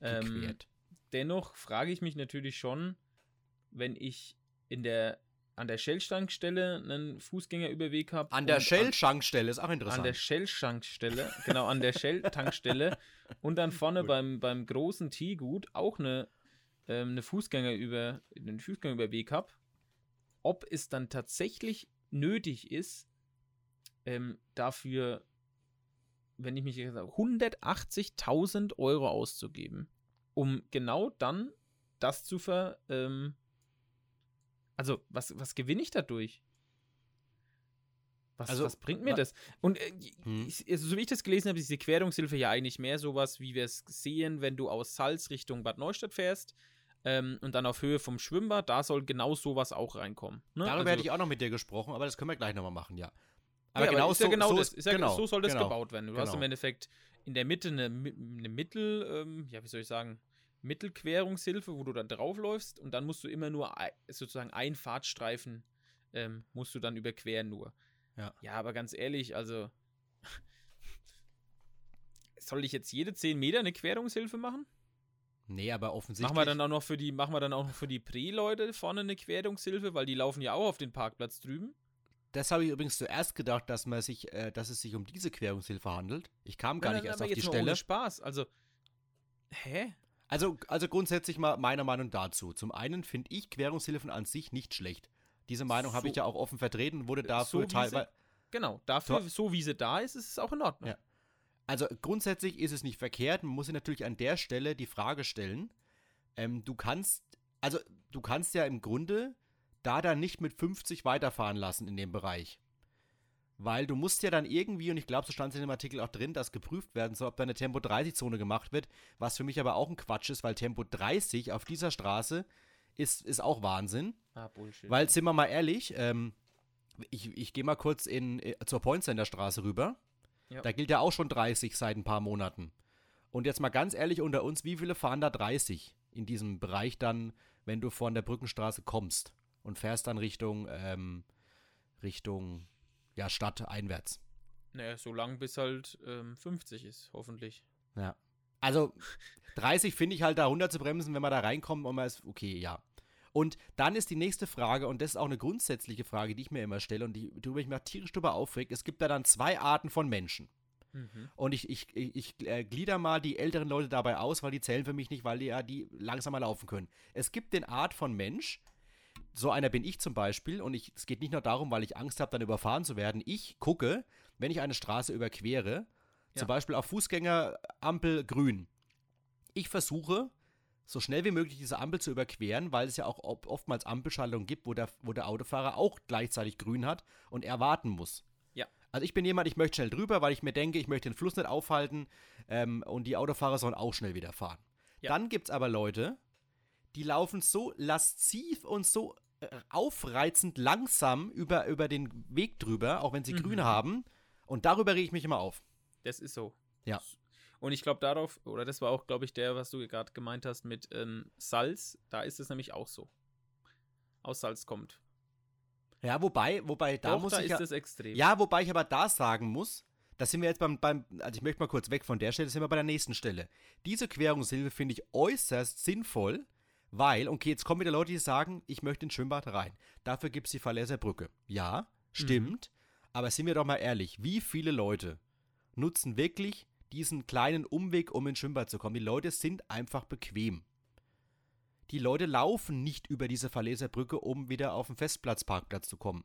Ähm, Gequert. Dennoch frage ich mich natürlich schon, wenn ich in der an der Shell-Tankstelle einen Fußgängerüberweg habe. An der Shell-Schankstelle ist auch interessant. An der Shell-Tankstelle, genau, an der Shell-Tankstelle und dann vorne Gut. beim, beim großen Teegut auch eine, ähm, eine Fußgängerüber, einen Fußgängerüberweg habe, ob es dann tatsächlich nötig ist, ähm, dafür, wenn ich mich jetzt sage, 180.000 Euro auszugeben, um genau dann das zu ver, ähm, also was, was gewinne ich dadurch? Was, Also, was bringt mir das? Und äh, Hm. ich, also, so wie ich das gelesen habe, ist diese Querungshilfe ja eigentlich mehr sowas, wie wir es sehen, wenn du aus Salz Richtung Bad Neustadt fährst ähm, und dann auf Höhe vom Schwimmbad, da soll genau sowas auch reinkommen. Ne? Darüber Also- hätte ich auch noch mit dir gesprochen, aber das können wir gleich nochmal machen, ja. Aber ja, genau, ja so, genau so das. ist, Ist ja, genau, so soll das genau. gebaut werden. Du hast genau. im Endeffekt in der Mitte eine, eine Mittel, ähm, ja, wie soll ich sagen, Mittelquerungshilfe, wo du dann draufläufst und dann musst du immer nur sozusagen einen Fahrtstreifen ähm, musst du dann überqueren nur. Ja. ja, aber ganz ehrlich, also soll ich jetzt jede 10 Meter eine Querungshilfe machen? Nee, aber offensichtlich. Machen wir dann auch noch für die, machen wir dann auch noch für die Pre-Leute vorne eine Querungshilfe, weil die laufen ja auch auf den Parkplatz drüben. das habe ich übrigens zuerst gedacht, dass, man sich, äh, dass es sich um diese Querungshilfe handelt. Ich kam gar Ja, nicht dann erst auf die Stelle. Ohne Spaß. Also, hä? Also, also grundsätzlich mal meine Meinung dazu. Zum einen finde ich Querungshilfen an sich nicht schlecht. Diese Meinung habe ich So- ja auch offen vertreten, wurde so dafür sie- teilweise. Genau, dafür, so wie sie da ist, ist es auch in Ordnung. Ja. Also grundsätzlich ist es nicht verkehrt. Man muss sich natürlich an der Stelle die Frage stellen, ähm, du kannst, also du kannst ja im Grunde da dann nicht mit 50 weiterfahren lassen in dem Bereich. Weil du musst ja dann irgendwie, und ich glaube, so stand es in dem Artikel auch drin, dass geprüft werden soll, ob da eine Tempo 30-Zone gemacht wird, was für mich aber auch ein Quatsch ist, weil Tempo 30 auf dieser Straße ist, ist auch Wahnsinn. Ah, Bullshit. Weil, sind wir mal ehrlich, ähm, ich, ich gehe mal kurz in, äh, zur Point Center Straße rüber. Ja. Da gilt ja auch schon 30 seit ein paar Monaten. Und jetzt mal ganz ehrlich unter uns, wie viele fahren da 30 in diesem Bereich dann, wenn du von der Brückenstraße kommst und fährst dann Richtung, ähm, Richtung, ja, Stadt einwärts? naja, so lang bis halt ähm, 50 ist, hoffentlich. Ja. Also 30 finde ich halt da runter zu bremsen, wenn man da reinkommt und man ist, okay, ja. Und dann ist die nächste Frage, und das ist auch eine grundsätzliche Frage, die ich mir immer stelle und die, worüber ich mich tierisch drüber aufreg. Es gibt da dann zwei Arten von Menschen. Mhm. Und ich, ich, ich, ich äh, glieder mal die älteren Leute dabei aus, weil die zählen für mich nicht, weil die ja die langsamer laufen können. Es gibt den Art von Mensch, so einer bin ich zum Beispiel, und ich, es geht nicht nur darum, weil ich Angst habe, dann überfahren zu werden. Ich gucke, wenn ich eine Straße überquere, Ja. zum Beispiel auf Fußgängerampel grün. Ich versuche, so schnell wie möglich diese Ampel zu überqueren, weil es ja auch oftmals Ampelschaltungen gibt, wo der, wo der Autofahrer auch gleichzeitig grün hat und er warten muss. Ja. Also ich bin jemand, ich möchte schnell drüber, weil ich mir denke, ich möchte den Fluss nicht aufhalten ähm, und die Autofahrer sollen auch schnell wieder fahren. Ja. Dann gibt es aber Leute, die laufen so lasziv und so äh, aufreizend langsam über, über den Weg drüber, auch wenn sie Mhm. grün haben. Und darüber rege ich mich immer auf. Das ist so. Ja. Und ich glaube darauf, oder das war auch, glaube ich, der, was du gerade gemeint hast mit ähm, Salz, da ist es nämlich auch so. Aus Salz kommt. Ja, wobei, wobei, da Doch, muss da ich ist ja, es extrem. ja, wobei ich aber da sagen muss, da sind wir jetzt beim, beim, also ich möchte mal kurz weg von der Stelle, sind wir bei der nächsten Stelle. Diese Querungshilfe finde ich äußerst sinnvoll, weil, okay, jetzt kommen wieder Leute, die sagen, ich möchte ins Schwimmbad rein. Dafür gibt es die Verlässer Brücke. Ja, stimmt, aber sind wir doch mal ehrlich, wie viele Leute nutzen wirklich diesen kleinen Umweg, um ins Schwimmbad zu kommen? Die Leute sind einfach bequem. Die Leute laufen nicht über diese Verleser Brücke, um wieder auf den Festplatzparkplatz zu kommen.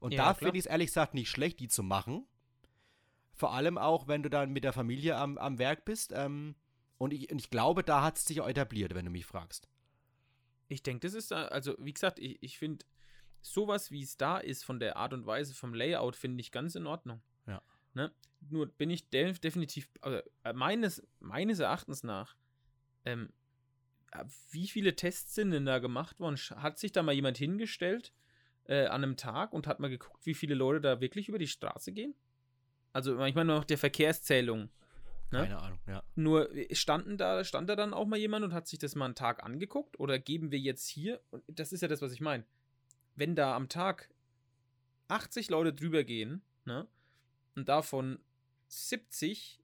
Und Ja, da finde ich es ehrlich gesagt nicht schlecht, die zu machen. Vor allem auch, wenn du dann mit der Familie am, am Werk bist. Ähm, und, ich, und ich glaube, da hat es sich auch etabliert, wenn du mich fragst. Ich denke, das ist, da- also wie gesagt, ich, ich finde, sowas wie es da ist, von der Art und Weise, vom Layout, finde ich ganz in Ordnung. Ja. Ne? Nur bin ich de definitiv, also, äh, meines, meines Erachtens nach, ähm, äh, wie viele Tests sind denn da gemacht worden? Hat sich da mal jemand hingestellt äh, an einem Tag und hat mal geguckt, wie viele Leute da wirklich über die Straße gehen? Also, ich meine, noch der Verkehrszählung. Ne? Keine Ahnung, ja. Nur äh, standen da, stand da dann auch mal jemand und hat sich das mal einen Tag angeguckt? Oder geben wir jetzt hier, und das ist ja das, was ich meine, wenn da am Tag 80 Leute drüber gehen, ne, und davon 70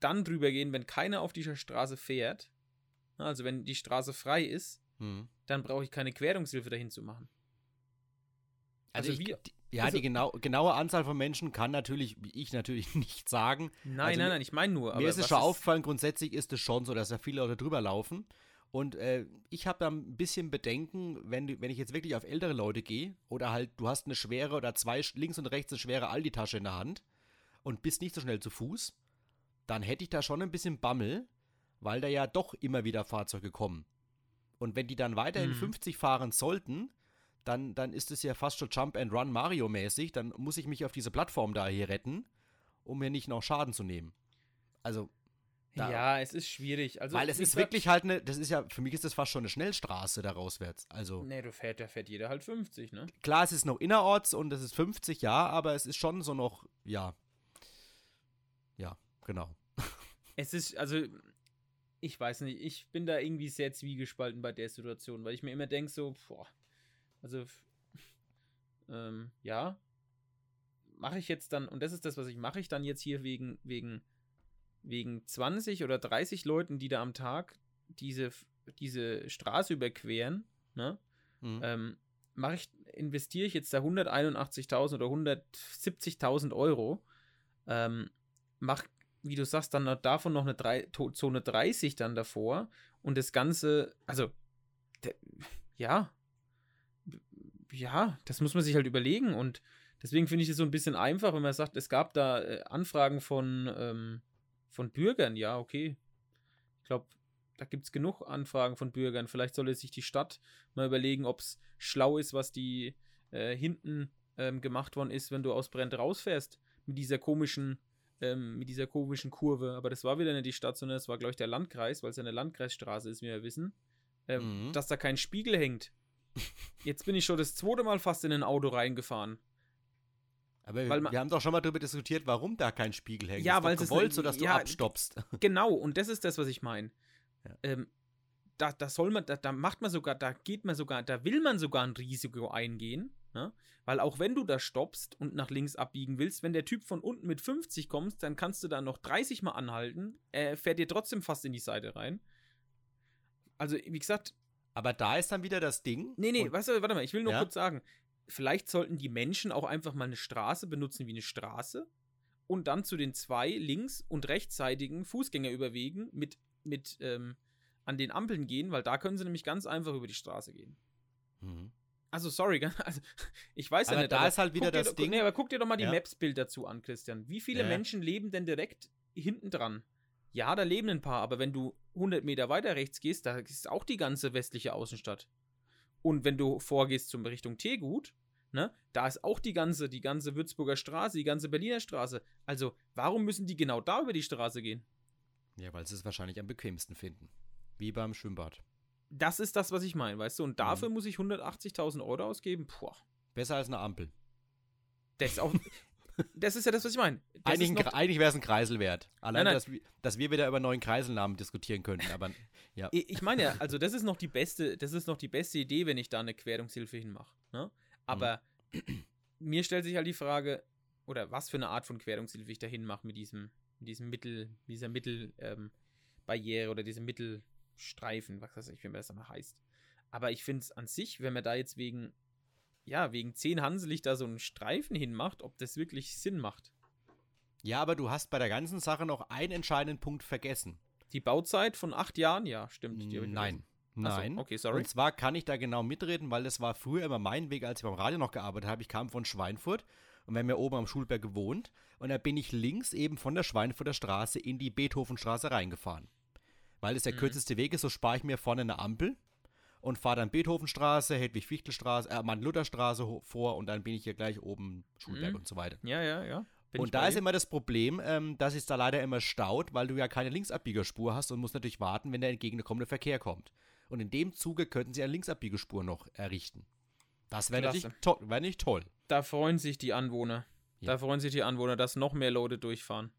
dann drüber gehen, wenn keiner auf dieser Straße fährt, ne, also wenn die Straße frei ist, Hm. dann brauche ich keine Querungshilfe dahin zu machen. Also, Also ich, wir- ja, also- die genau, genaue Anzahl von Menschen kann natürlich, wie ich natürlich nicht sagen. Nein, Also nein, nein, ich meine nur. Mir ist es schon aufgefallen, grundsätzlich ist es schon so, dass da viele Leute drüber laufen. Und äh, ich habe da ein bisschen Bedenken, wenn, wenn ich jetzt wirklich auf ältere Leute gehe oder halt du hast eine schwere oder zwei links und rechts eine schwere Aldi-Tasche in der Hand und bist nicht so schnell zu Fuß, dann hätte ich da schon ein bisschen Bammel, weil da ja doch immer wieder Fahrzeuge kommen. Und wenn die dann weiterhin Mhm. 50 fahren sollten, dann, dann ist es ja fast schon Jump and Run Mario mäßig. Dann muss ich mich auf diese Plattform da hier retten, um mir nicht noch Schaden zu nehmen. Also, da- Ja, es ist schwierig. Also, weil es ist wirklich halt eine, das ist ja, für mich ist das fast schon eine Schnellstraße da rauswärts. Also, Nee, du fährt, da fährt jeder halt 50, ne? klar, es ist noch innerorts und es ist 50, ja, aber es ist schon so noch, ja. Ja, genau. Es ist, also, ich weiß nicht, ich bin da irgendwie sehr zwiegespalten bei der Situation, weil ich mir immer denke, so, boah, also, ähm, ja, mache ich jetzt dann, und das ist das, was ich mache, ich dann jetzt hier wegen, wegen, wegen 20 oder 30 Leuten, die da am Tag diese, diese Straße überqueren, ne, Mhm. ähm, mache ich, investiere ich jetzt da 181.000 oder 170.000 Euro, ähm, mach, wie du sagst, dann noch davon noch eine drei, To- Zone 30 dann davor und das Ganze, also, ja, ja, das muss man sich halt überlegen und deswegen finde ich es so ein bisschen einfach, wenn man sagt, es gab da äh, Anfragen von, ähm, von Bürgern, ja, okay. Ich glaube, da gibt es genug Anfragen von Bürgern. Vielleicht solle sich die Stadt mal überlegen, ob es schlau ist, was die äh, hinten ähm, gemacht worden ist, wenn du aus Brent rausfährst. Mit dieser komischen, ähm, mit dieser komischen Kurve. Aber das war wieder nicht die Stadt, sondern es war, glaube ich, der Landkreis, weil es ja eine Landkreisstraße ist, wie wir wissen. Ähm, Mhm. Dass da kein Spiegel hängt. Jetzt bin ich schon das zweite Mal fast in ein Auto reingefahren. Aber weil wir haben doch schon mal darüber diskutiert, warum da kein Spiegel hängt. Ja, ist weil es ist gewollt, eine- so dass du ja, abstoppst. Genau, und das ist das, was ich meine. Ja. Ähm, da, da soll man, da, da macht man sogar, da geht man sogar, da will man sogar ein Risiko eingehen, ne? Weil auch wenn du da stoppst und nach links abbiegen willst, wenn der Typ von unten mit 50 kommst, dann kannst du da noch 30 mal anhalten, er fährt dir trotzdem fast in die Seite rein. Also, wie gesagt, Aber da ist dann wieder das Ding. nee, nee, weißt du, warte mal, ich will nur Ja? kurz sagen, vielleicht sollten die Menschen auch einfach mal eine Straße benutzen wie eine Straße und dann zu den zwei links- und rechtsseitigen Fußgängerüberwegen mit, mit ähm, an den Ampeln gehen, weil da können sie nämlich ganz einfach über die Straße gehen. Mhm. Also, sorry, also, ich weiß ja Aber nicht. da ist halt wieder dir das doch, Ding- Nee, aber guck dir doch mal die Ja. Maps-Bild dazu an, Christian. Wie viele Ja, ja. Menschen leben denn direkt hinten dran? Ja, da leben ein paar, aber wenn du 100 Meter weiter rechts gehst, da ist auch die ganze westliche Außenstadt. Und wenn du vorgehst zum Richtung Teegut, ne, da ist auch die ganze, die ganze Würzburger Straße, die ganze Berliner Straße. Also, warum müssen die genau da über die Straße gehen? Ja, weil sie es wahrscheinlich am bequemsten finden. Wie beim Schwimmbad. Das ist das, was ich meine, weißt du? Und Mhm. dafür muss ich 180.000 Euro ausgeben. Puh, Besser als eine Ampel. das ist auch. das ist ja das, was ich meine. Das Eigentlich, wäre es ein Kreisel wert. Allein, nein. Dass, wir- dass wir wieder über neuen Kreiselnamen diskutieren könnten. Aber ja. Ich meine ja, also das ist noch die beste, das ist noch die beste Idee, wenn ich da eine Querungshilfe hinmache. Ne? Aber mir stellt sich halt die Frage, oder was für eine Art von Querungshilfe ich da hinmache mit diesem, mit diesem Mittel, dieser Mittelbarriere ähm, oder diesem Mittelstreifen, was weiß ich, wie man das immer heißt. Aber ich finde es an sich, wenn man da jetzt wegen, ja, wegen 10 Hanselicht da so einen Streifen hinmacht, ob das wirklich Sinn macht. ja, aber du hast bei der ganzen Sache noch einen entscheidenden Punkt vergessen. Die Bauzeit von acht Jahren, ja, stimmt. Nein. Nein. So, okay, sorry. Und zwar kann ich da genau mitreden, weil das war früher immer mein Weg, als ich beim Radio noch gearbeitet habe. Ich kam von Schweinfurt und wir haben ja oben am Schulberg gewohnt. Und da bin ich links eben von der Schweinfurter Straße in die Beethovenstraße reingefahren. Weil es der Mhm. kürzeste Weg ist, so spare ich mir vorne eine Ampel und fahre dann Beethovenstraße, Hedwig-Fichtel-Straße, äh, Mann-Luther-Straße vor und dann bin ich hier gleich oben Schulberg Mhm. und so weiter. Ja, ja, ja. Bin und da ist immer das Problem, ähm, dass es da leider immer staut, weil du ja keine Linksabbiegerspur hast und musst natürlich warten, wenn der entgegenkommende Verkehr kommt. Und in dem Zuge könnten sie eine Linksabbiegerspur noch errichten. Das wäre natürlich to wär nicht toll. Da freuen sich die Anwohner. Ja. Da freuen sich die Anwohner, dass noch mehr Leute durchfahren.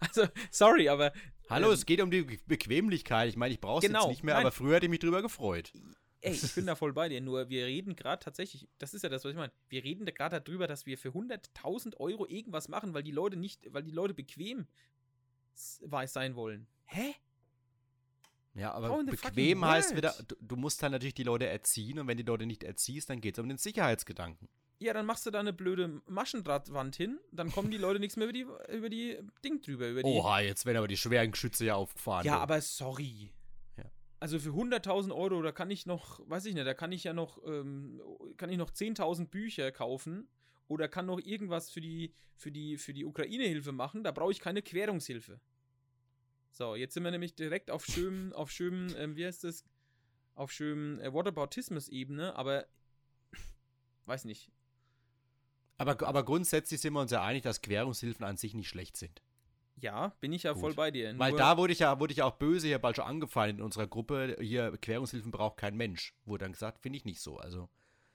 Also, sorry, aber. Hallo, ähm, es geht um die Be- Bequemlichkeit. Ich meine, ich brauche es Genau, jetzt nicht mehr, nein. aber früher hätte ich mich drüber gefreut. Ey, ich bin da voll bei dir. Nur wir reden gerade tatsächlich, das ist ja das, was ich meine. Wir reden da gerade darüber, dass wir für 100.000 Euro irgendwas machen, weil die Leute nicht, weil die Leute bequem weiß sein wollen. Hä? Ja, aber fucking bequem heißt wieder, du, du musst dann natürlich die Leute erziehen und wenn die Leute nicht erziehst, dann geht es um den Sicherheitsgedanken. Ja, dann machst du da eine blöde Maschendrahtwand hin, dann kommen die Leute nichts mehr über die, über die Ding drüber. Über die, Oha, jetzt werden aber die schweren Geschütze ja aufgefahren. Ja, du. aber sorry. Ja. Also für 100.000 Euro, da kann ich noch, weiß ich nicht, da kann ich ja noch, ähm, kann ich noch 10.000 Bücher kaufen oder kann noch irgendwas für die, für die, für die Ukraine-Hilfe machen. Da brauche ich keine Querungshilfe. So, jetzt sind wir nämlich direkt auf schönem, auf schönem, ähm, wie heißt das? Auf schönem äh, Whataboutismus-Ebene, aber weiß nicht. Aber, aber grundsätzlich sind wir uns ja einig, dass Querungshilfen an sich nicht schlecht sind. Ja, bin ich ja Gut. voll bei dir. Weil Nur- da wurde ich ja, wurde ich ja auch böse hier bald schon angefallen in unserer Gruppe. Hier, Querungshilfen braucht kein Mensch. Wurde dann gesagt, finde ich nicht so. Also,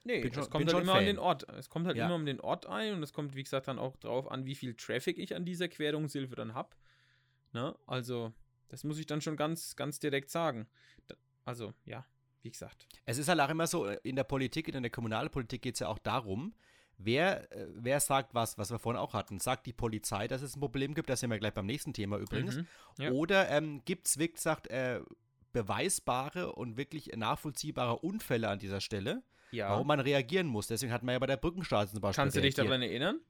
Nee, Bin schon- es kommt halt immer an Fan. den Ort. Es kommt halt Ja. immer um den Ort ein und es kommt, wie gesagt, dann auch drauf an, wie viel Traffic ich an dieser Querungshilfe dann habe. Ne? Also, das muss ich dann schon ganz, ganz direkt sagen. Da, also, ja, wie gesagt. es ist halt auch immer so, in der Politik, in der Kommunalpolitik geht es ja auch darum, wer, äh, wer sagt was, was wir vorhin auch hatten. Sagt die Polizei, dass es ein Problem gibt, das sind wir gleich beim nächsten Thema übrigens. Mhm. Ja. Oder ähm, gibt es, wie gesagt, äh, beweisbare und wirklich nachvollziehbare Unfälle an dieser Stelle, Ja. warum man reagieren muss. Deswegen hat man ja bei der Brückenstraße zum Beispiel Kannst du dich daran erinnern,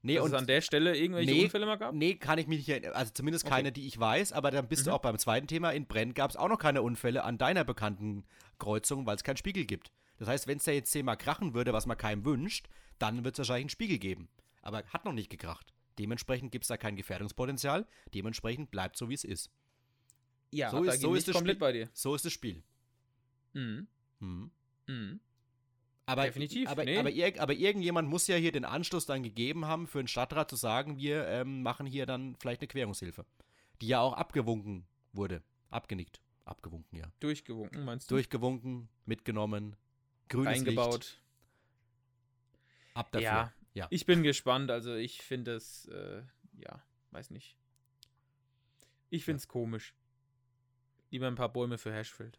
Nee, dass und es an der Stelle irgendwelche Nee, Unfälle mal gab? Nee, kann ich mich nicht erinnern. Also zumindest Okay. keine, die ich weiß, aber dann bist du Mhm. auch beim zweiten Thema. In Brenn gab es auch noch keine Unfälle an deiner bekannten Kreuzung, weil es keinen Spiegel gibt. Das heißt, wenn es da jetzt zehnmal krachen würde, was man keinem wünscht, dann wird es wahrscheinlich einen Spiegel geben. Aber hat noch nicht gekracht. Dementsprechend gibt es da kein Gefährdungspotenzial. Dementsprechend bleibt so, wie es ist. Ja, so ist- so ist das komplett Spiel. bei dir. So ist das Spiel. Mhm. Mhm. Mhm. Aber, Definitiv, aber, nee. aber, irg aber irgendjemand muss ja hier den Anschluss dann gegeben haben, für den Stadtrat zu sagen, wir ähm, machen hier dann vielleicht eine Querungshilfe. Die ja auch abgewunken wurde. Abgenickt. Abgewunken, ja. Durchgewunken, meinst du? Durchgewunken, mitgenommen, grünes Eingebaut. Licht, ab dafür. Ja. ja. Ich bin gespannt, also ich finde es, äh, ja, weiß nicht. Ich finde es komisch. Lieber ein paar Bäume für Hashfield.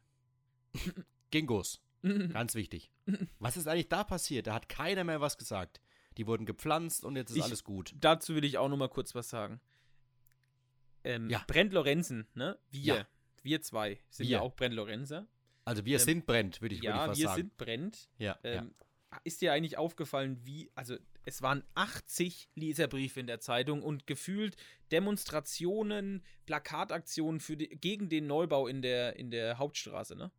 Gingos, ganz wichtig. Was ist eigentlich da passiert? Da hat keiner mehr was gesagt. Die wurden gepflanzt und jetzt ist Ich- alles gut. Dazu will ich auch noch mal kurz was sagen. Ähm, Ja. Brent Lorenzen, ne? Wir, Ja. wir zwei sind Wir. ja auch Brent Lorenzer. Also wir ähm, sind brennt, würde ich, würd ich Ja, fast wir sagen. sind Brent. ja, ja. Ähm, Ist dir eigentlich aufgefallen, wie, also es waren 80 Leserbriefe in der Zeitung und gefühlt Demonstrationen, Plakataktionen für die, gegen den Neubau in der, in der Hauptstraße, ne?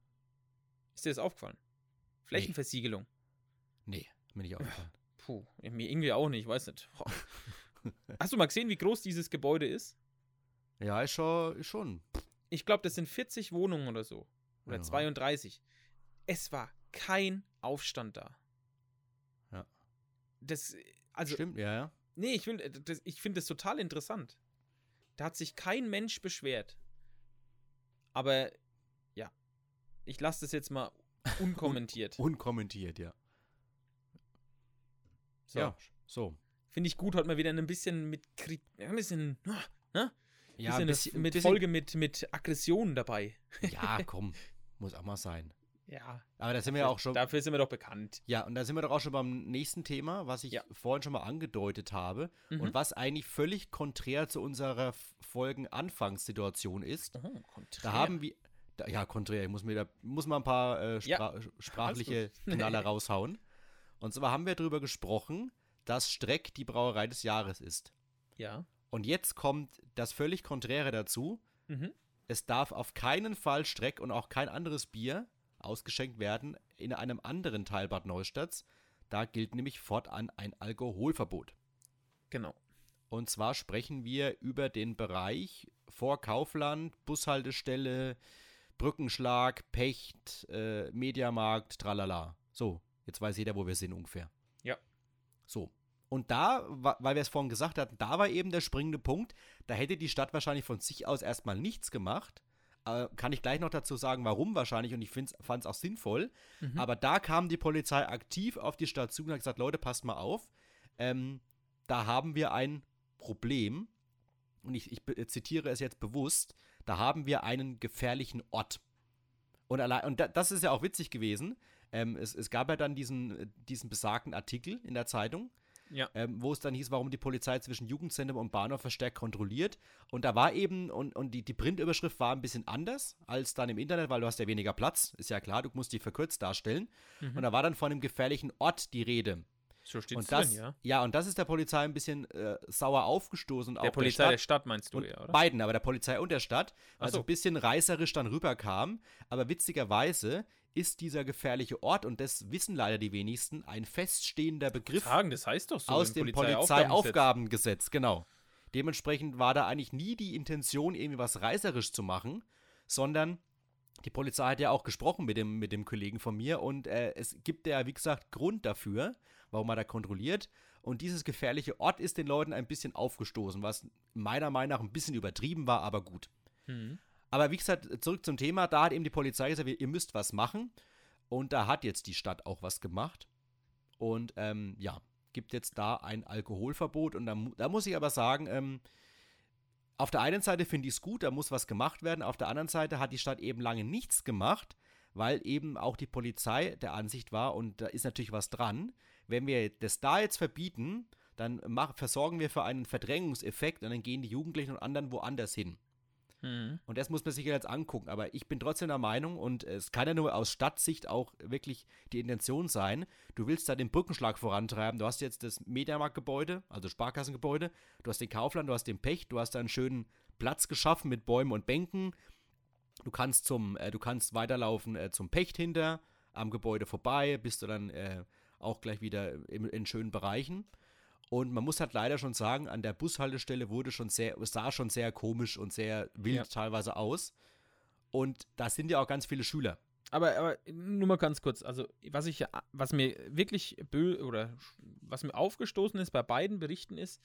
Ist dir das aufgefallen? Flächenversiegelung. Nee, mir nicht aufgefallen. Puh, mir irgendwie auch nicht, weiß nicht. Hast du mal gesehen, wie groß dieses Gebäude ist? Ja, ist schon. Ist schon. Ich glaube, das sind 40 Wohnungen oder so. Oder Ja. 32. Es war kein Aufstand da. Ja. Das, also, Stimmt, ja, ja. nee, ich will, das, ich finde das total interessant. Da hat sich kein Mensch beschwert. Aber, ja, ich lasse das jetzt mal unkommentiert. Unkommentiert, ja. So. Ja, so. Finde ich gut, hat man wieder ein bisschen mit, Kri- ja, ein bisschen, ne? Ja, bisschen bisschen, eine, mit Folge mit, mit Aggressionen dabei. Ja, komm. Muss auch mal sein. Ja. Aber da sind wir ja auch schon. Dafür sind wir doch bekannt. Ja, und da sind wir doch auch schon beim nächsten Thema, was ich Ja. vorhin schon mal angedeutet habe Mhm. und was eigentlich völlig konträr zu unserer Folgen-Anfangssituation ist. Oh, konträr. Da haben wir. Da, ja, konträr. Ich muss, mir da, muss mal ein paar äh, Ja, spra sprachliche gut. Knaller raushauen. Und zwar haben wir darüber gesprochen, dass Streck die Brauerei des Jahres ist. Ja. Und jetzt kommt das völlig Konträre dazu. Mhm. es darf auf keinen Fall Streck und auch kein anderes Bier ausgeschenkt werden in einem anderen Teil Bad Neustadts. Da gilt nämlich fortan ein Alkoholverbot. Genau. Und zwar sprechen wir über den Bereich vor Kaufland, Bushaltestelle, Brückenschlag, Pecht, äh, Mediamarkt, tralala. So, jetzt weiß jeder, wo wir sind ungefähr. Ja. So. Und da, weil wir es vorhin gesagt hatten, da war eben der springende Punkt. Da hätte die Stadt wahrscheinlich von sich aus erstmal nichts gemacht. Äh, kann ich gleich noch dazu sagen, warum wahrscheinlich. Und ich fand es auch sinnvoll. Mhm. Aber da kam die Polizei aktiv auf die Stadt zu und hat gesagt: Leute, passt mal auf. Ähm, da haben wir ein Problem. Und ich, ich zitiere es jetzt bewusst: Da haben wir einen gefährlichen Ort. Und, allein, und das ist ja auch witzig gewesen. Ähm, es, es, gab ja dann diesen, diesen besagten Artikel in der Zeitung, ja. ähm, wo es dann hieß, warum die Polizei zwischen Jugendzentrum und Bahnhof verstärkt kontrolliert. Und da war eben, und, und die, die Printüberschrift war ein bisschen anders als dann im Internet, weil du hast ja weniger Platz, ist ja klar, du musst die verkürzt darstellen. Mhm. Und da war dann von einem gefährlichen Ort die Rede. So steht es drin, ja. Ja, und das ist der Polizei ein bisschen äh, sauer aufgestoßen. Der Polizei der Stadt, der Stadt, meinst du, ja, oder? Beiden, aber der Polizei und der Stadt. Also so. ein bisschen reißerisch dann rüberkam. Aber witzigerweise ist dieser gefährliche Ort, und das wissen leider die wenigsten, ein feststehender Begriff Fragen, das heißt doch so aus dem Polizeiaufgabengesetz. Polizei genau. Dementsprechend war da eigentlich nie die Intention, irgendwie was reißerisch zu machen, sondern die Polizei hat ja auch gesprochen mit dem, mit dem Kollegen von mir und äh, es gibt ja, wie gesagt, Grund dafür, warum man da kontrolliert. Und dieses gefährliche Ort ist den Leuten ein bisschen aufgestoßen, was meiner Meinung nach ein bisschen übertrieben war, aber gut. Mhm. Aber wie gesagt, zurück zum Thema, da hat eben die Polizei gesagt, ihr müsst was machen. Und da hat jetzt die Stadt auch was gemacht. Und ähm, ja, gibt jetzt da ein Alkoholverbot. Und da, da muss ich aber sagen, ähm, auf der einen Seite finde ich es gut, da muss was gemacht werden. Auf der anderen Seite hat die Stadt eben lange nichts gemacht, weil eben auch die Polizei der Ansicht war, und da ist natürlich was dran, wenn wir das da jetzt verbieten, dann mach, versorgen wir für einen Verdrängungseffekt und dann gehen die Jugendlichen und anderen woanders hin. Mhm. Und das muss man sich jetzt angucken. Aber ich bin trotzdem der Meinung, und es kann ja nur aus Stadtsicht auch wirklich die Intention sein, du willst da den Brückenschlag vorantreiben. Du hast jetzt das Mediamarktgebäude, also Sparkassengebäude, du hast den Kaufland, du hast den Pech, du hast da einen schönen Platz geschaffen mit Bäumen und Bänken. Du kannst zum, äh, du kannst weiterlaufen äh, zum Pecht hinter, am Gebäude vorbei, bist du dann äh, auch gleich wieder in, in schönen Bereichen. Und man muss halt leider schon sagen, an der Bushaltestelle wurde schon sehr, sah schon sehr komisch und sehr wild ja. teilweise aus. Und da sind ja auch ganz viele Schüler. Aber, aber nur mal ganz kurz, also was ich was mir wirklich bö oder was mir aufgestoßen ist bei beiden Berichten ist,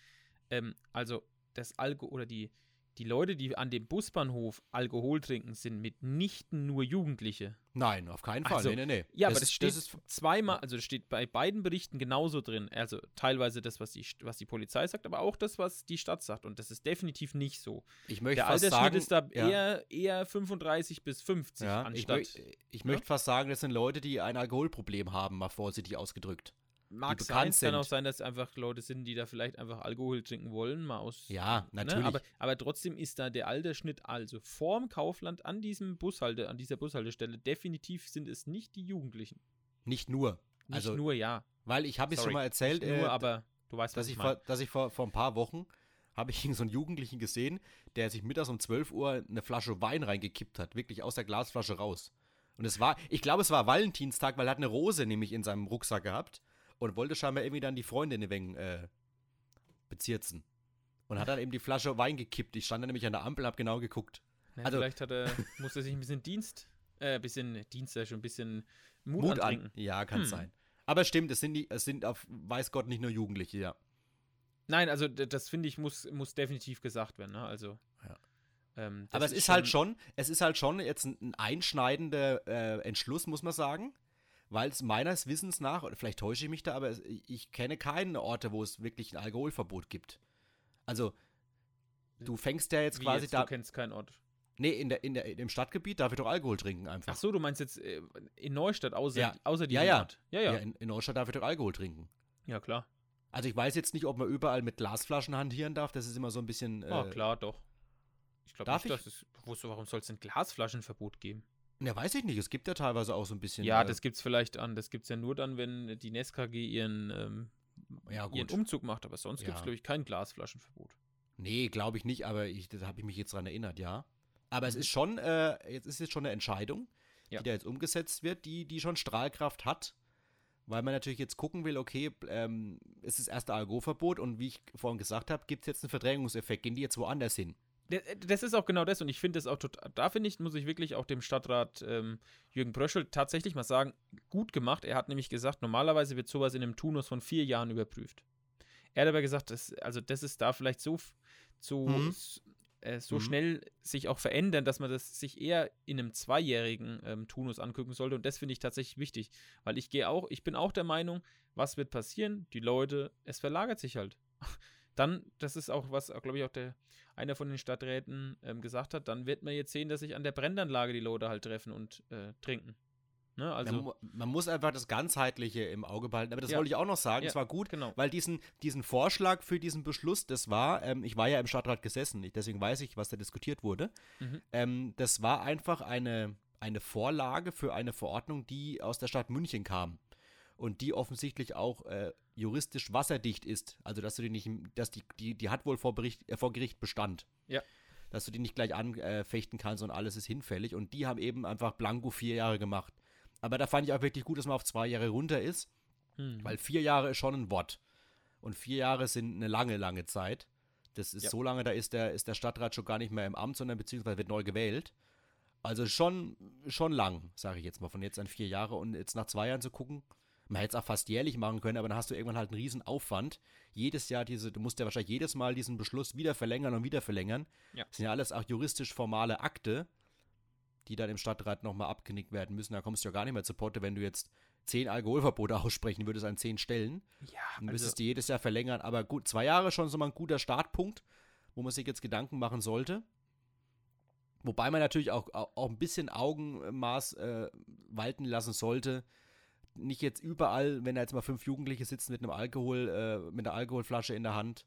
ähm, also das Alko oder die, die Leute, die an dem Busbahnhof Alkohol trinken, sind mitnichten nur Jugendliche. Nein, auf keinen Fall. Also, nee, nee, nee. Ja, das aber das steht das zweimal, also das steht bei beiden Berichten genauso drin. Also teilweise das, was die, was die Polizei sagt, aber auch das, was die Stadt sagt. Und das ist definitiv nicht so. Ich möchte Der fast Altersschnitt sagen, ist da eher, eher 35 bis 50 ja, anstatt. Ich, ich möchte fast sagen, das sind Leute, die ein Alkoholproblem haben, mal vorsichtig ausgedrückt. Mag sein, es kann sind. auch sein, dass einfach Leute sind, die da vielleicht einfach Alkohol trinken wollen, mal aus. Ja, natürlich. Ne? Aber, aber trotzdem ist da der Altersschnitt also vorm Kaufland an diesem Bushalte, an dieser Bushaltestelle definitiv sind es nicht die Jugendlichen. Nicht nur. Nicht also, nur, ja. weil ich habe es schon mal erzählt, Nicht nur, äh, aber du weißt, was dass ich ich, meine. vor, dass ich vor, vor ein paar Wochen habe ich so einen Jugendlichen gesehen, der sich mittags um 12 Uhr eine Flasche Wein reingekippt hat, wirklich aus der Glasflasche raus. Und es war, ich glaube, es war Valentinstag, weil er hat eine Rose nämlich in seinem Rucksack gehabt und wollte scheinbar irgendwie dann die Freundin ein wenig äh, bezirzen. Und hat dann eben die Flasche Wein gekippt. Ich stand da nämlich an der Ampel und habe genau geguckt. Ja, also- vielleicht hat er, musste er sich ein bisschen Dienst, äh, bisschen Dienst, ja schon ein bisschen Mut, Mut an. Ja, kann Hm. sein. Aber stimmt, es sind, die, es sind auf, weiß Gott, nicht nur Jugendliche, ja. Nein, also das finde ich, muss, muss definitiv gesagt werden. Ne? Also, Ja. ähm, Aber es ist halt schon, es ist halt schon jetzt ein, ein einschneidender äh, Entschluss, muss man sagen. Weil es meines Wissens nach, oder vielleicht täusche ich mich da, aber ich kenne keine Orte, wo es wirklich ein Alkoholverbot gibt. Also, du fängst ja jetzt Wie quasi jetzt, da. Du kennst keinen Ort. Nee, in der, in der, im Stadtgebiet darf ich doch Alkohol trinken einfach. Ach so, du meinst jetzt äh, in Neustadt, außer, Ja. außer Ja, diesem ja. Ort. Ja, ja. Ja, in, in Neustadt darf ich doch Alkohol trinken. Ja, klar. Also ich weiß jetzt nicht, ob man überall mit Glasflaschen hantieren darf. Das ist immer so ein bisschen. Äh, Ah, klar, doch. Ich glaube nicht, ich? dass es. Warum soll es ein Glasflaschenverbot geben? Ja, weiß ich nicht. Es gibt ja teilweise auch so ein bisschen. Ja, äh, das gibt's vielleicht an. Das gibt's ja nur dann, wenn die NESKG ihren, ähm, Ja, ihren. Umzug macht. Aber sonst gibt's Ja. glaube ich, kein Glasflaschenverbot. Nee, glaube ich nicht, aber ich, da habe ich mich jetzt dran erinnert, ja. Aber es ist schon, äh, jetzt ist jetzt schon eine Entscheidung, Ja. die da jetzt umgesetzt wird, die, die schon Strahlkraft hat. Weil man natürlich jetzt gucken will, okay, ähm, es ist das erste Alkoholverbot und wie ich vorhin gesagt habe, gibt es jetzt einen Verdrängungseffekt, gehen die jetzt woanders hin. Äh, Das ist auch genau das und ich finde das auch total, da finde ich, muss ich wirklich auch dem Stadtrat ähm, Jürgen Bröschel tatsächlich mal sagen, gut gemacht. Er hat nämlich gesagt, normalerweise wird sowas in einem Turnus von vier Jahren überprüft. Er hat aber gesagt, das, also das ist da vielleicht so, so, Mhm. äh, so Mhm. schnell sich auch verändern, dass man das sich eher in einem zweijährigen ähm, Turnus angucken sollte und das finde ich tatsächlich wichtig, weil ich gehe auch, ich bin auch der Meinung, was wird passieren? Die Leute, es verlagert sich halt. Dann, das ist auch was, glaube ich, auch der einer von den Stadträten ähm, gesagt hat, dann wird man jetzt sehen, dass sich an der Brennanlage die Leute halt treffen und äh, trinken. Ne? man, Also, mu- man muss einfach das Ganzheitliche im Auge behalten. Aber das Ja. wollte ich auch noch sagen, Ja, es war gut, genau. weil diesen, diesen Vorschlag für diesen Beschluss, das war, ähm, ich war ja im Stadtrat gesessen, ich, deswegen weiß ich, was da diskutiert wurde. Mhm. Ähm, das war einfach eine, eine Vorlage für eine Verordnung, die aus der Stadt München kam. Und die offensichtlich auch äh, juristisch wasserdicht ist. Also, dass du die nicht, dass die, die, die hat wohl vor, Bericht, äh, vor Gericht Bestand. Ja. Dass du die nicht gleich anfechten kannst und alles ist hinfällig. Und die haben eben einfach blanko vier Jahre gemacht. Aber da fand ich auch wirklich gut, dass man auf zwei Jahre runter ist. hm. Weil vier Jahre ist schon ein Wort. Und vier Jahre sind eine lange, lange Zeit. Das ist Ja. so lange, da ist der, ist der Stadtrat schon gar nicht mehr im Amt, sondern beziehungsweise wird neu gewählt. Also schon, schon lang, sage ich jetzt mal, von jetzt an vier Jahre. Und jetzt nach zwei Jahren zu gucken, man hätte es auch fast jährlich machen können, aber dann hast du irgendwann halt einen riesen Aufwand. Jedes Jahr diese, du musst ja wahrscheinlich jedes Mal diesen Beschluss wieder verlängern und wieder verlängern. Ja. Das sind ja alles auch juristisch formale Akte, die dann im Stadtrat nochmal abgenickt werden müssen. Da kommst du ja gar nicht mehr zu Potte, wenn du jetzt zehn Alkoholverbote aussprechen würdest an zehn Stellen. ja, Dann also, müsstest du jedes Jahr verlängern. Aber gut, zwei Jahre schon so mal ein guter Startpunkt, wo man sich jetzt Gedanken machen sollte. Wobei man natürlich auch, auch auch ein bisschen Augenmaß äh, walten lassen sollte. Nicht jetzt überall, wenn da jetzt mal fünf Jugendliche sitzen mit einem Alkohol, äh, mit einer Alkoholflasche in der Hand.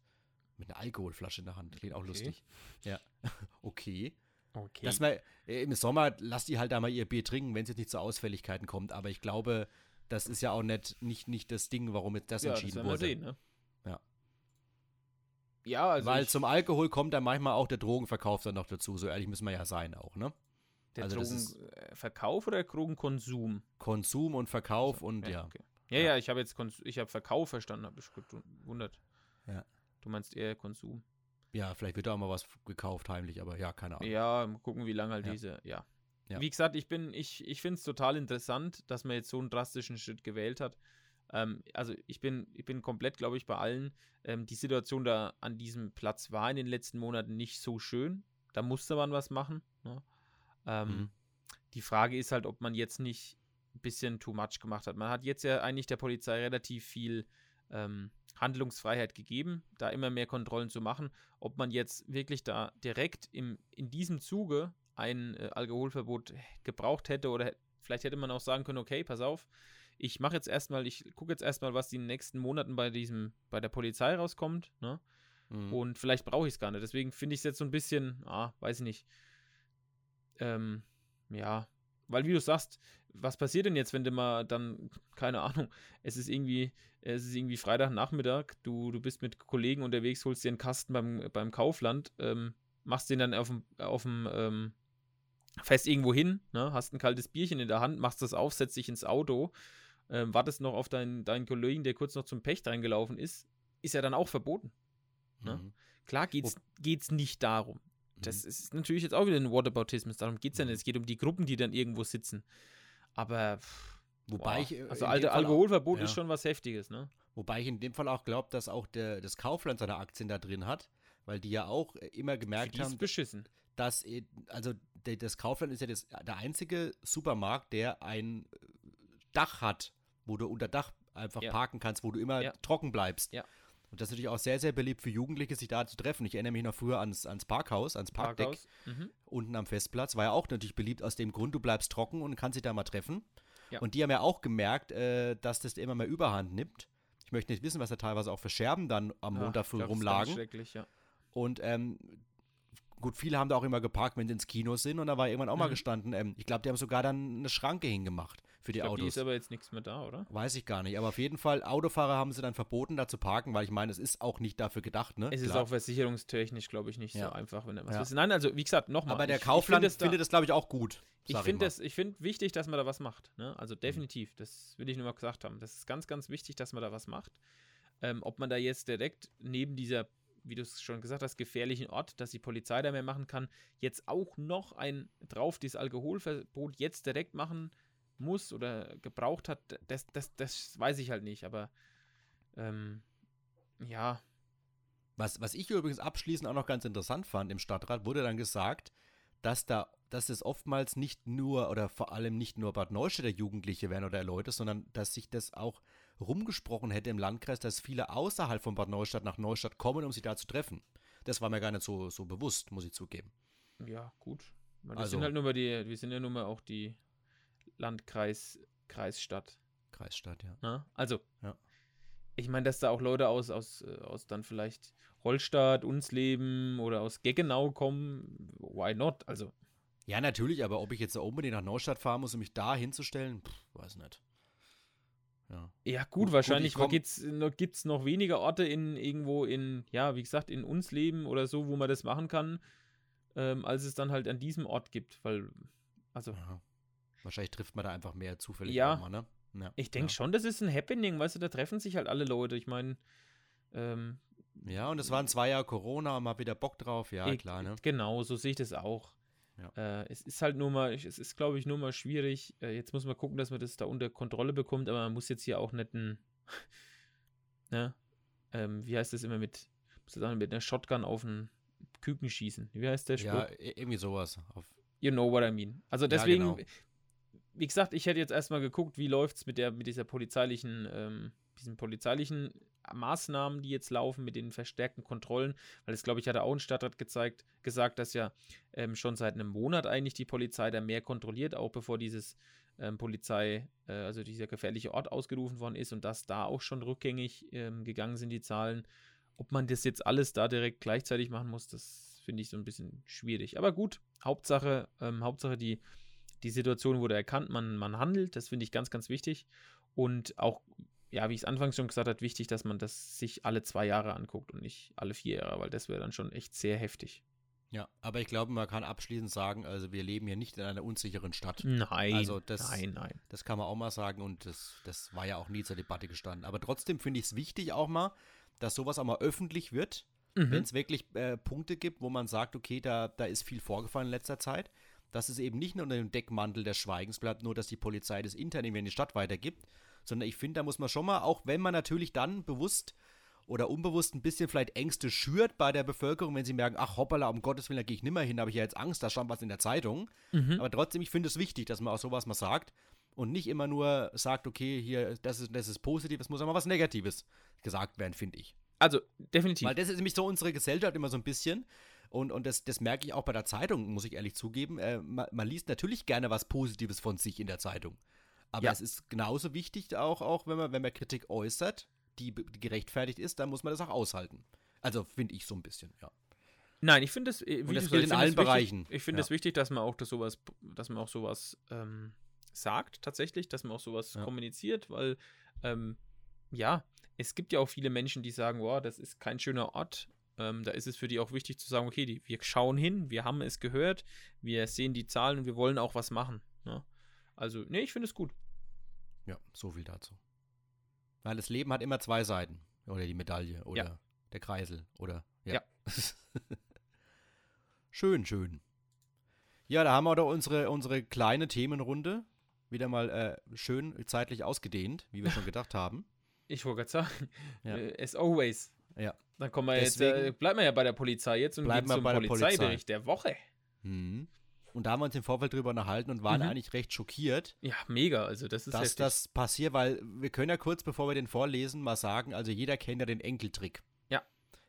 Mit einer Alkoholflasche in der Hand. Klingt auch Okay. lustig. Ja. okay. okay. Dass man, äh, Im Sommer lass die halt da mal ihr Bier trinken, wenn es jetzt nicht zu Ausfälligkeiten kommt. Aber ich glaube, das ist ja auch nicht, nicht, nicht das Ding, warum jetzt das ja, das entschieden wir wurde. sehen, ne? Ja. Ja, also Weil zum Alkohol kommt dann manchmal auch der Drogenverkauf dann noch dazu. So ehrlich müssen wir ja sein auch, ne? Der also Drogenverkauf oder Drogenkonsum? Konsum und Verkauf und ja. Okay. Ja, ja, ich habe jetzt Kons ich habe Verkauf verstanden, habe ich gewundert. Ja. Du meinst eher Konsum. Ja, vielleicht wird da auch mal was gekauft heimlich, aber ja, keine Ahnung. Ja, mal gucken, wie lange halt Ja. diese, ja. Ja. Wie gesagt, ich bin, ich, ich finde es total interessant, dass man jetzt so einen drastischen Schritt gewählt hat. Ähm, also ich bin, ich bin komplett, glaube ich, bei allen. Ähm, die Situation da an diesem Platz war in den letzten Monaten nicht so schön. Da musste man was machen. Ne? Ähm, Mhm. Die Frage ist halt, ob man jetzt nicht ein bisschen too much gemacht hat. Man hat jetzt ja eigentlich der Polizei relativ viel ähm, Handlungsfreiheit gegeben, da immer mehr Kontrollen zu machen. Ob man jetzt wirklich da direkt im, in diesem Zuge ein äh, Alkoholverbot gebraucht hätte oder vielleicht hätte man auch sagen können, okay, pass auf, ich mache jetzt erstmal, ich gucke jetzt erstmal, was in den nächsten Monaten bei diesem, bei der Polizei rauskommt, ne? Mhm. Und vielleicht brauche ich es gar nicht. Deswegen finde ich es jetzt so ein bisschen, ah, weiß ich nicht. Ähm, ja, weil wie du sagst, was passiert denn jetzt, wenn du mal dann, keine Ahnung, es ist irgendwie, es ist irgendwie Freitagnachmittag, du, du bist mit Kollegen unterwegs, holst dir einen Kasten beim, beim Kaufland, ähm, machst den dann auf dem, auf dem ähm, fährst irgendwo hin, ne, hast ein kaltes Bierchen in der Hand, machst das auf, setzt dich ins Auto, ähm, wartest noch auf deinen, deinen Kollegen, der kurz noch zum Pecht reingelaufen ist, ist ja dann auch verboten. ne? Mhm. Klar geht's, geht's nicht darum. Das Mhm. ist natürlich jetzt auch wieder ein Whataboutismus. Darum geht es ja nicht. Es geht um die Gruppen, die dann irgendwo sitzen. Aber, pff, Wobei boah, ich. äh, also in alte dem Fall auch- Alkoholverbot ist ja. schon was Heftiges, ne? Wobei ich in dem Fall auch glaube, dass auch der, das Kaufland seine Aktien da drin hat, weil die ja auch äh, immer gemerkt die ist haben, beschissen. dass, äh, also das Kaufland ist ja das, der einzige Supermarkt, der ein äh, Dach hat, wo du unter Dach einfach Ja. parken kannst, wo du immer Ja. trocken bleibst. Ja. Und das ist natürlich auch sehr, sehr beliebt für Jugendliche, sich da zu treffen. Ich erinnere mich noch früher ans, ans Parkhaus, ans Parkdeck Parkhaus. Mhm. unten am Festplatz. War ja auch natürlich beliebt aus dem Grund, du bleibst trocken und kannst dich da mal treffen. Ja. Und die haben ja auch gemerkt, äh, dass das immer mehr Überhand nimmt. Ich möchte nicht wissen, was da teilweise auch für Scherben dann am Ja, Montag früh glaub, das rumlagen. schrecklich, ja. Und ähm, gut, viele haben da auch immer geparkt, wenn sie ins Kino sind. Und da war irgendwann auch mal Mhm. gestanden, ähm, ich glaube, die haben sogar dann eine Schranke hingemacht für die ich glaub, Autos. Die ist aber jetzt nichts mehr da, oder? Weiß ich gar nicht. Aber auf jeden Fall, Autofahrer haben sie dann verboten, da zu parken, weil ich meine, es ist auch nicht dafür gedacht, ne? Es ist Klar. auch versicherungstechnisch, glaube ich, nicht Ja. so einfach, wenn er was Ja. wisst. Nein, also wie gesagt, nochmal. Aber der ich, Kaufland ich find da- findet das, glaube ich, auch gut. Ich finde das, ich finde wichtig, dass man da was macht. Ne? Mhm. Also definitiv, das will ich nur mal gesagt haben. Das ist ganz, ganz wichtig, dass man da was macht. Ähm, ob man da jetzt direkt neben dieser, wie du es schon gesagt hast, gefährlichen Ort, dass die Polizei da mehr machen kann, jetzt auch noch ein drauf dieses Alkoholverbot jetzt direkt machen muss oder gebraucht hat, das, das, das weiß ich halt nicht. Aber ähm, ja, Was, was ich übrigens abschließend auch noch ganz interessant fand, im Stadtrat wurde dann gesagt, dass da, dass es oftmals nicht nur oder vor allem nicht nur Bad Neustädter Jugendliche wären oder Leute, sondern dass sich das auch rumgesprochen hätte im Landkreis, dass viele außerhalb von Bad Neustadt nach Neustadt kommen, um sich da zu treffen. Das war mir gar nicht so, so bewusst, muss ich zugeben. ja, gut. Wir Also- sind halt nur mal die, wir sind ja nun mal auch die Landkreis, Kreisstadt. Kreisstadt, ja. Ne? Also, Ja. ich meine, dass da auch Leute aus, aus, äh, aus dann vielleicht Holstadt, Unsleben oder aus Geggenau kommen, why not? Also, Ja, natürlich, aber ob ich jetzt da unbedingt nach Neustadt fahren muss, um mich da hinzustellen, pff, weiß nicht. Ja. ja, gut, Gut, wahrscheinlich gibt es noch, gibt's noch weniger Orte in irgendwo in, ja, wie gesagt, in Unsleben oder so, wo man das machen kann, ähm, als es dann halt an diesem Ort gibt, weil, also, Aha. Wahrscheinlich trifft man da einfach mehr zufällig Ja. mal, ne? Ja, ich denke ja. schon, das ist ein Happening, weißt du, da treffen sich halt alle Leute. Ich meine, ähm, Ja, und es waren zwei Jahre Corona, mal wieder Bock drauf, ja, Ich- klar, ne? Genau, so sehe ich das auch. Ja. Äh, es ist halt nur mal, es ist, glaube ich, nur mal schwierig. Äh, jetzt muss man gucken, dass man das da unter Kontrolle bekommt, aber man muss jetzt hier auch nicht ein, ne, ähm, wie heißt das immer mit, muss ich sagen, mit einer Shotgun auf einen Küken schießen. Wie heißt der Spruch? Ja, i- irgendwie sowas. Auf, You know what I mean. Also deswegen, genau. Wie gesagt, ich hätte jetzt erstmal geguckt, wie läuft es mit mit dieser polizeilichen, ähm, diesen polizeilichen Maßnahmen, die jetzt laufen, mit den verstärkten Kontrollen, weil das, glaube ich, hat auch ein Stadtrat gezeigt, gesagt, dass ja ähm, schon seit einem Monat eigentlich die Polizei da mehr kontrolliert, auch bevor dieses ähm, Polizei, äh, also dieser gefährliche Ort ausgerufen worden ist und dass da auch schon rückgängig ähm, gegangen sind die Zahlen. Ob man das jetzt alles da direkt gleichzeitig machen muss, das finde ich so ein bisschen schwierig. Aber gut, Hauptsache, ähm, Hauptsache die, die Situation wurde erkannt, man, man handelt, das finde ich ganz, ganz wichtig. Und auch, ja, wie ich es anfangs schon gesagt habe, wichtig, dass man das sich alle zwei Jahre anguckt und nicht alle vier Jahre, weil das wäre dann schon echt sehr heftig. ja, aber ich glaube, man kann abschließend sagen, also wir leben hier nicht in einer unsicheren Stadt. Nein, Also das- nein, nein. Das kann man auch mal sagen und das, das war ja auch nie zur Debatte gestanden. Aber trotzdem finde ich es wichtig auch mal, dass sowas auch mal öffentlich wird, Mhm. wenn es wirklich äh, Punkte gibt, wo man sagt, okay, da, da ist viel vorgefallen in letzter Zeit, dass es eben nicht nur unter dem Deckmantel des Schweigens bleibt, nur dass die Polizei das intern irgendwie in die Stadt weitergibt, sondern ich finde, da muss man schon mal, auch wenn man natürlich dann bewusst oder unbewusst ein bisschen vielleicht Ängste schürt bei der Bevölkerung, wenn sie merken, ach hoppala, um Gottes Willen, da gehe ich nimmer hin, da habe ich ja jetzt Angst, da stand was in der Zeitung. Mhm. Aber trotzdem, ich finde es wichtig, dass man auch sowas mal sagt und nicht immer nur sagt, okay, hier, das ist, das ist positiv, es muss mal was Negatives gesagt werden, finde ich. Also, definitiv. Weil das ist nämlich so unsere Gesellschaft immer so ein bisschen. Und, und das, das merke ich auch bei der Zeitung, muss ich ehrlich zugeben. Äh, man, man liest natürlich gerne was Positives von sich in der Zeitung. Aber Ja. es ist genauso wichtig, auch, auch wenn, man, wenn man Kritik äußert, die, gerechtfertigt ist, dann muss man das auch aushalten. Also finde ich so ein bisschen, ja. Nein, ich finde es, äh, wie das gilt in allen Bereichen. Wichtig, ich finde Ja. es wichtig, dass man auch das sowas, dass man auch sowas ähm, sagt, tatsächlich, dass man auch sowas Ja. kommuniziert, weil ähm, ja, es gibt ja auch viele Menschen, die sagen, wow, das ist kein schöner Ort. Ähm, da ist es für die auch wichtig zu sagen, okay, die, wir schauen hin, wir haben es gehört, wir sehen die Zahlen und wir wollen auch was machen. Ne? Also, nee, ich finde es gut. Ja, so viel dazu. Weil das Leben hat immer zwei Seiten. Oder die Medaille oder Ja. der Kreisel oder Ja. schön, schön. Ja, da haben wir doch unsere, unsere kleine Themenrunde wieder mal äh, schön zeitlich ausgedehnt, wie wir schon gedacht haben. Ich wollte gerade sagen, Ja. äh, as always. Ja. Dann kommen wir jetzt, äh, Deswegen- bleiben wir ja bei der Polizei jetzt und Bleiben gehen wir zum bei der Polizei. Polizeibericht der Woche. Mhm. Und da haben wir uns im Vorfeld drüber unterhalten und waren Mhm. eigentlich recht schockiert, Ja, mega. Also das ist dass heftig. das passiert, weil wir können ja kurz, bevor wir den vorlesen, mal sagen, also jeder kennt ja den Enkeltrick. Ja.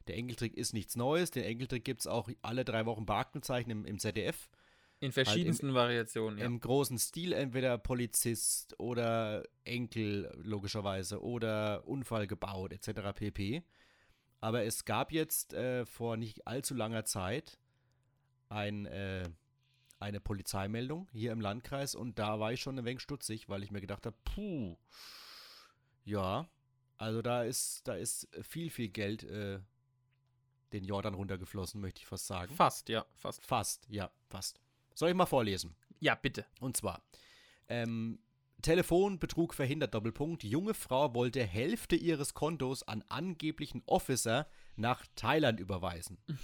Der Enkeltrick ist nichts Neues, den Enkeltrick gibt es auch alle drei Wochen bei Aktenzeichen im, im ZDF. In verschiedensten Variationen, ja. Im großen Stil entweder Polizist oder Enkel logischerweise oder Unfall gebaut etc. pp. Aber es gab jetzt äh, vor nicht allzu langer Zeit ein, äh, eine Polizeimeldung hier im Landkreis und da war ich schon ein wenig stutzig, weil ich mir gedacht habe, puh, ja, also da ist, da ist viel, viel Geld äh, den Jordan runtergeflossen, möchte ich fast sagen. Fast, ja, fast. Fast, ja, fast. Soll ich mal vorlesen? Ja, bitte. Und zwar, ähm, Telefonbetrug verhindert, Doppelpunkt. Junge Frau wollte Hälfte ihres Kontos an angeblichen Officer nach Thailand überweisen.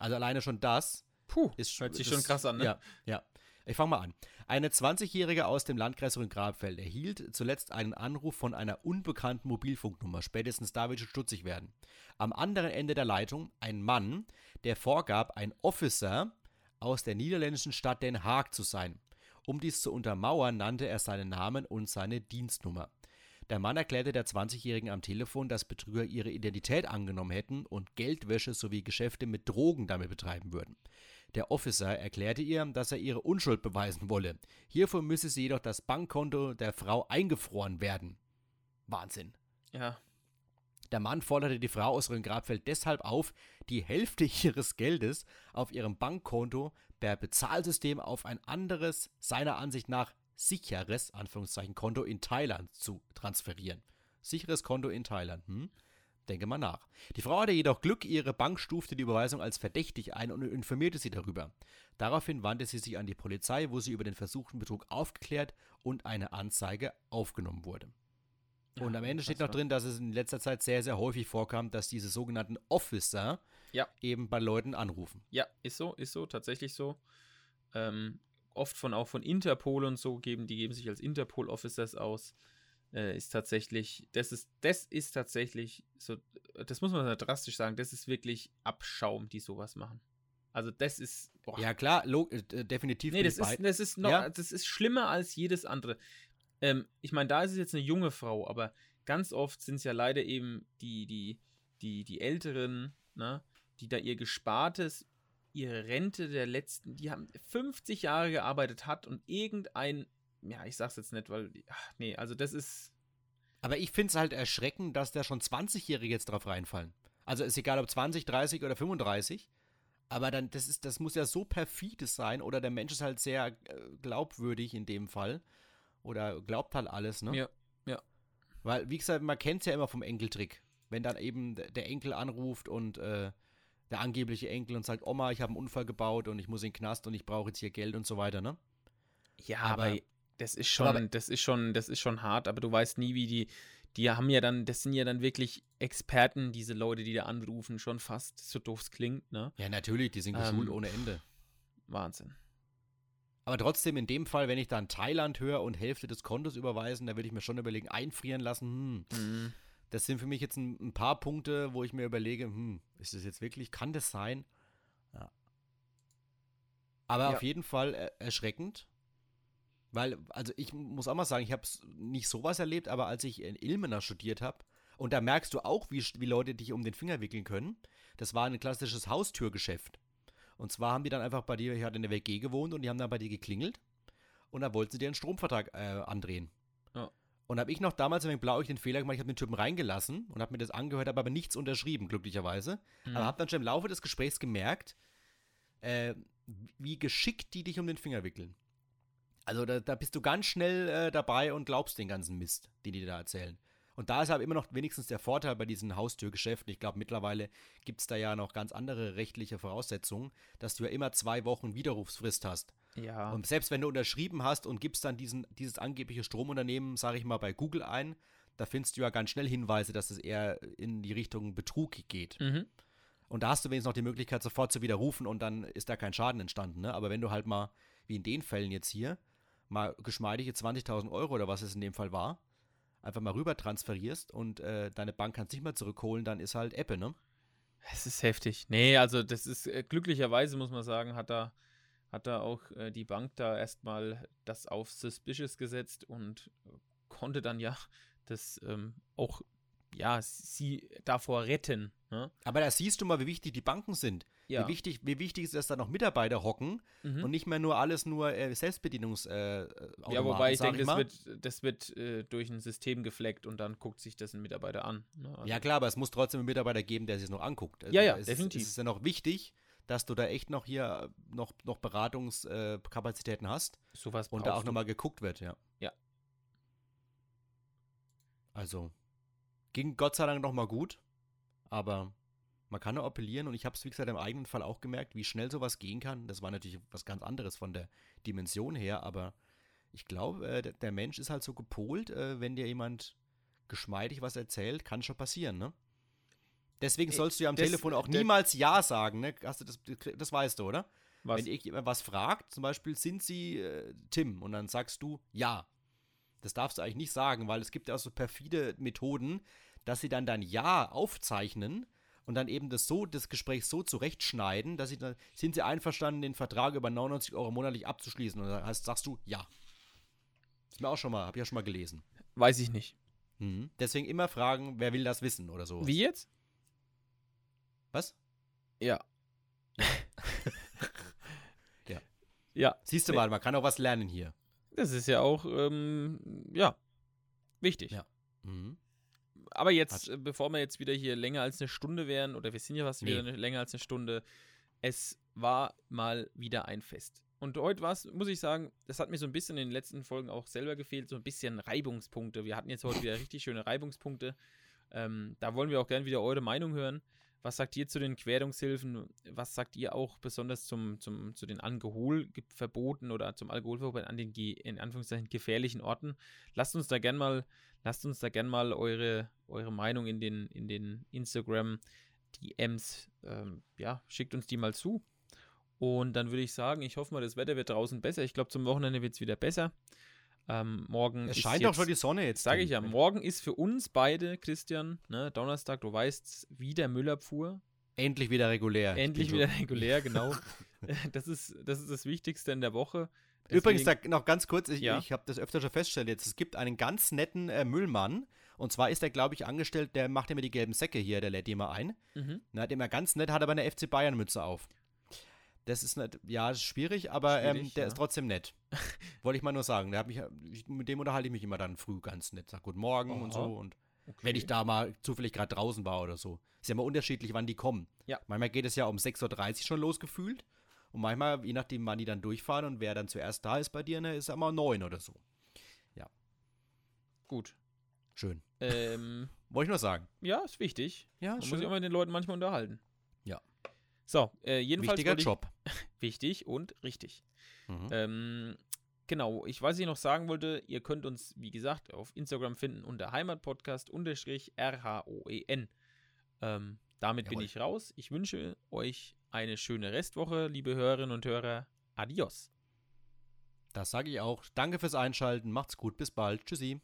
Also alleine schon das Puh, ist hört sich das- schon krass an, ne? Ja, ja. Ich fange mal an. Eine 20-Jährige aus dem Landkreis Rhön-Grabfeld erhielt zuletzt einen Anruf von einer unbekannten Mobilfunknummer. Spätestens da wird schon stutzig werden. Am anderen Ende der Leitung ein Mann, der vorgab, ein Officer aus der niederländischen Stadt Den Haag zu sein. Um dies zu untermauern, nannte er seinen Namen und seine Dienstnummer. Der Mann erklärte der 20-Jährigen am Telefon, dass Betrüger ihre Identität angenommen hätten und Geldwäsche sowie Geschäfte mit Drogen damit betreiben würden. Der Officer erklärte ihr, dass er ihre Unschuld beweisen wolle. Hierfür müsse sie jedoch das Bankkonto der Frau eingefroren werden. Wahnsinn. Ja. Der Mann forderte die Frau aus Rhön-Grabfeld deshalb auf, die Hälfte ihres Geldes auf ihrem Bankkonto per Bezahlsystem auf ein anderes, seiner Ansicht nach sicheres, Anführungszeichen, Konto in Thailand zu transferieren. Sicheres Konto in Thailand, hm? Denke mal nach. Die Frau hatte jedoch Glück, ihre Bank stufte die Überweisung als verdächtig ein und informierte sie darüber. Daraufhin wandte sie sich an die Polizei, wo sie über den versuchten Betrug aufgeklärt und eine Anzeige aufgenommen wurde. Und am Ende steht noch drin, dass es in letzter Zeit sehr, sehr häufig vorkam, dass diese sogenannten Officer Ja. eben bei Leuten anrufen. Ja, ist so, ist so, tatsächlich so. Ähm, oft von auch von Interpol und so geben, die geben sich als Interpol-Officers aus. Äh, ist tatsächlich, das ist, das ist tatsächlich so, das muss man drastisch sagen, das ist wirklich Abschaum, die sowas machen. Also das ist, boah, Ja, klar, äh, definitiv. nee, das ist, das ist noch, Ja. das ist schlimmer als jedes andere. Ähm, ich meine, da ist es jetzt eine junge Frau, aber ganz oft sind es ja leider eben die, die, die, die Älteren, ne, die da ihr Gespartes, ihre Rente der letzten, die haben 50 Jahre gearbeitet hat und irgendein, ja, ich sag's jetzt nicht, weil, ach, nee, also das ist, Aber ich finde es halt erschreckend, dass da schon 20-Jährige jetzt drauf reinfallen. Also ist egal, ob 20, 30 oder 35. Aber dann, das ist, das muss ja so perfides sein, oder der Mensch ist halt sehr äh, glaubwürdig in dem Fall. Oder glaubt halt alles, ne? Ja, ja. Weil, wie gesagt, man kennt es ja immer vom Enkeltrick. Wenn dann eben der Enkel anruft und äh, der angebliche Enkel und sagt, Oma, ich habe einen Unfall gebaut und ich muss in den Knast und ich brauche jetzt hier Geld und so weiter, ne? ja, Aber- aber, das ist schon, aber- das ist schon, das ist schon hart, aber du weißt nie, wie die, die haben ja dann, das sind ja dann wirklich Experten, diese Leute, die da anrufen, schon fast, so doof es klingt, ne? Ja, natürlich, die sind geschult Ähm, ohne Ende. Wahnsinn. Aber trotzdem, in dem Fall, wenn ich dann Thailand höre und Hälfte des Kontos überweisen, da würde ich mir schon überlegen, einfrieren lassen, hm, Mhm. Das sind für mich jetzt ein, ein paar Punkte, wo ich mir überlege, hm, ist das jetzt wirklich, kann das sein? Ja. Aber Ja. auf jeden Fall er erschreckend. Weil, also ich muss auch mal sagen, ich habe nicht sowas erlebt, aber als ich in Ilmenau studiert habe, und da merkst du auch, wie, wie Leute dich um den Finger wickeln können, das war ein klassisches Haustürgeschäft. Und zwar haben die dann einfach bei dir, ich hatte in der WG gewohnt und die haben dann bei dir geklingelt und da wollten sie dir einen Stromvertrag äh, andrehen. Und habe ich noch damals ein wenig blauig den Fehler gemacht, ich habe den Typen reingelassen und habe mir das angehört, habe aber nichts unterschrieben, glücklicherweise. Mhm. Aber habe dann schon im Laufe des Gesprächs gemerkt, äh, wie geschickt die dich um den Finger wickeln. Also da, da bist du ganz schnell äh, dabei und glaubst den ganzen Mist, den die dir da erzählen. Und da ist aber immer noch wenigstens der Vorteil bei diesen Haustürgeschäften. Ich glaube, mittlerweile gibt es da ja noch ganz andere rechtliche Voraussetzungen, dass du ja immer zwei Wochen Widerrufsfrist hast. Ja. Und selbst wenn du unterschrieben hast und gibst dann diesen, dieses angebliche Stromunternehmen, sage ich mal, bei Google ein, da findest du ja ganz schnell Hinweise, dass es eher in die Richtung Betrug geht. Mhm. Und da hast du wenigstens noch die Möglichkeit, sofort zu widerrufen und dann ist da kein Schaden entstanden. Ne? Aber wenn du halt mal, wie in den Fällen jetzt hier, mal geschmeidige 20.000 Euro oder was es in dem Fall war, einfach mal rüber transferierst und äh, deine Bank kann es nicht mehr zurückholen, dann ist halt Ebbe, ne? Es ist heftig. Nee, also das ist äh, glücklicherweise, muss man sagen, hat da, hat da auch äh, die Bank da erstmal das auf Suspicious gesetzt und konnte dann ja das ähm, auch, ja, sie davor retten. Ne? Aber da siehst du mal, wie wichtig die Banken sind. Ja. Wie, wichtig, wie wichtig ist, dass da noch Mitarbeiter hocken Mhm. und nicht mehr nur alles nur äh, Selbstbedienungs äh, ja, wobei ich denke, das wird, das wird äh, durch ein System gefleckt und dann guckt sich das ein Mitarbeiter an. Ne? Also, Ja klar, aber es muss trotzdem einen Mitarbeiter geben, der sich es noch anguckt. Also Ja, ja, es definitiv. Es ist ja noch wichtig, dass du da echt noch hier äh, noch, noch Beratungskapazitäten äh, hast. Sowas Und da auch nochmal geguckt wird, ja. Ja. Also, ging Gott sei Dank nochmal gut, aber man kann nur appellieren und ich habe es, wie gesagt, im eigenen Fall auch gemerkt, wie schnell sowas gehen kann. Das war natürlich was ganz anderes von der Dimension her, aber ich glaube, äh, der Mensch ist halt so gepolt, äh, wenn dir jemand geschmeidig was erzählt, kann schon passieren, ne? Deswegen sollst du ja am das, Telefon auch niemals Ja sagen, ne? Hast du das, das weißt du, oder? Was? Wenn irgendjemand was fragt, zum Beispiel, sind sie äh, Tim? Und dann sagst du Ja. Das darfst du eigentlich nicht sagen, weil es gibt ja auch so perfide Methoden, dass sie dann dein Ja aufzeichnen und dann eben das so, das Gespräch so zurechtschneiden, dass sie dann, sind sie einverstanden, den Vertrag über 99 Euro monatlich abzuschließen? Und dann heißt, sagst du Ja. Ist mir auch schon mal, hab ich ja schon mal gelesen. Weiß ich nicht. Mhm. Deswegen immer fragen, wer will das wissen oder so. Wie jetzt? Was? Ja. Ja. Ja. Siehst du mal, man kann auch was lernen hier. Das ist ja auch, ähm, ja, wichtig. Ja. Mhm. Aber jetzt, äh, bevor wir jetzt wieder hier länger als eine Stunde wären, oder wir sind ja fast Nee. wieder länger als eine Stunde, es war mal wieder ein Fest. Und heute war es, muss ich sagen, das hat mir so ein bisschen in den letzten Folgen auch selber gefehlt, so ein bisschen Reibungspunkte. Wir hatten jetzt heute wieder richtig schöne Reibungspunkte. Ähm, da wollen wir auch gerne wieder eure Meinung hören. Was sagt ihr zu den Querungshilfen? Was sagt ihr auch besonders zum, zum, zu den Alkoholverboten oder zum Alkoholverbot an den in Anführungszeichen gefährlichen Orten? Lasst uns da gern mal, lasst uns da gern mal eure, eure Meinung in den, in den Instagram DMs, ähm, ja, schickt uns die mal zu. Und dann würde ich sagen, ich hoffe mal, das Wetter wird draußen besser. Ich glaube, zum Wochenende wird es wieder besser. Ähm, morgen Es scheint jetzt, doch schon die Sonne jetzt. Sage ich ja, morgen ist für uns beide, Christian, ne, Donnerstag, du weißt, wieder Müllabfuhr. Endlich wieder regulär. Ich Endlich wieder so- regulär, genau. das, ist, das ist das Wichtigste in der Woche. Übrigens, Deswegen- da, noch ganz kurz, ich, Ja. ich habe das öfter schon festgestellt jetzt. Es gibt einen ganz netten äh, Müllmann. Und zwar ist er, glaube ich, angestellt, der macht immer die gelben Säcke hier, der lädt die immer ein. Mhm. Na, hat immer ganz nett, hat aber eine FC Bayern-Mütze auf. Das ist nicht, ja, das ist schwierig, aber ähm, Schwierig, der ja. ist trotzdem nett. Wollte ich mal nur sagen. Der hat mich, ich, mit dem unterhalte ich mich immer dann früh ganz nett. Sag Guten Morgen und Aha. so. Und wenn ich da mal zufällig gerade draußen war oder so. Ist ja immer unterschiedlich, wann die kommen. Ja. Manchmal geht es ja um 6.30 Uhr schon losgefühlt. Und manchmal, je nachdem, wann die dann durchfahren und wer dann zuerst da ist bei dir, ne, ist er mal neun oder so. Gut. Schön. Ähm, Wollte ich nur sagen. ja, ist wichtig. Ja, Man muss sich auch mit den Leuten manchmal unterhalten. So, äh, jedenfalls Wichtiger ich- Job. Wichtig und richtig. Mhm. Ähm, genau, ich weiß, was ich noch sagen wollte, ihr könnt uns, wie gesagt, auf Instagram finden unter Heimatpodcast-RHOEN. Ähm, damit bin Jawohl. ich raus. Ich wünsche euch eine schöne Restwoche, liebe Hörerinnen und Hörer. Adios. Das sage ich auch. Danke fürs Einschalten. Macht's gut. Bis bald. Tschüssi.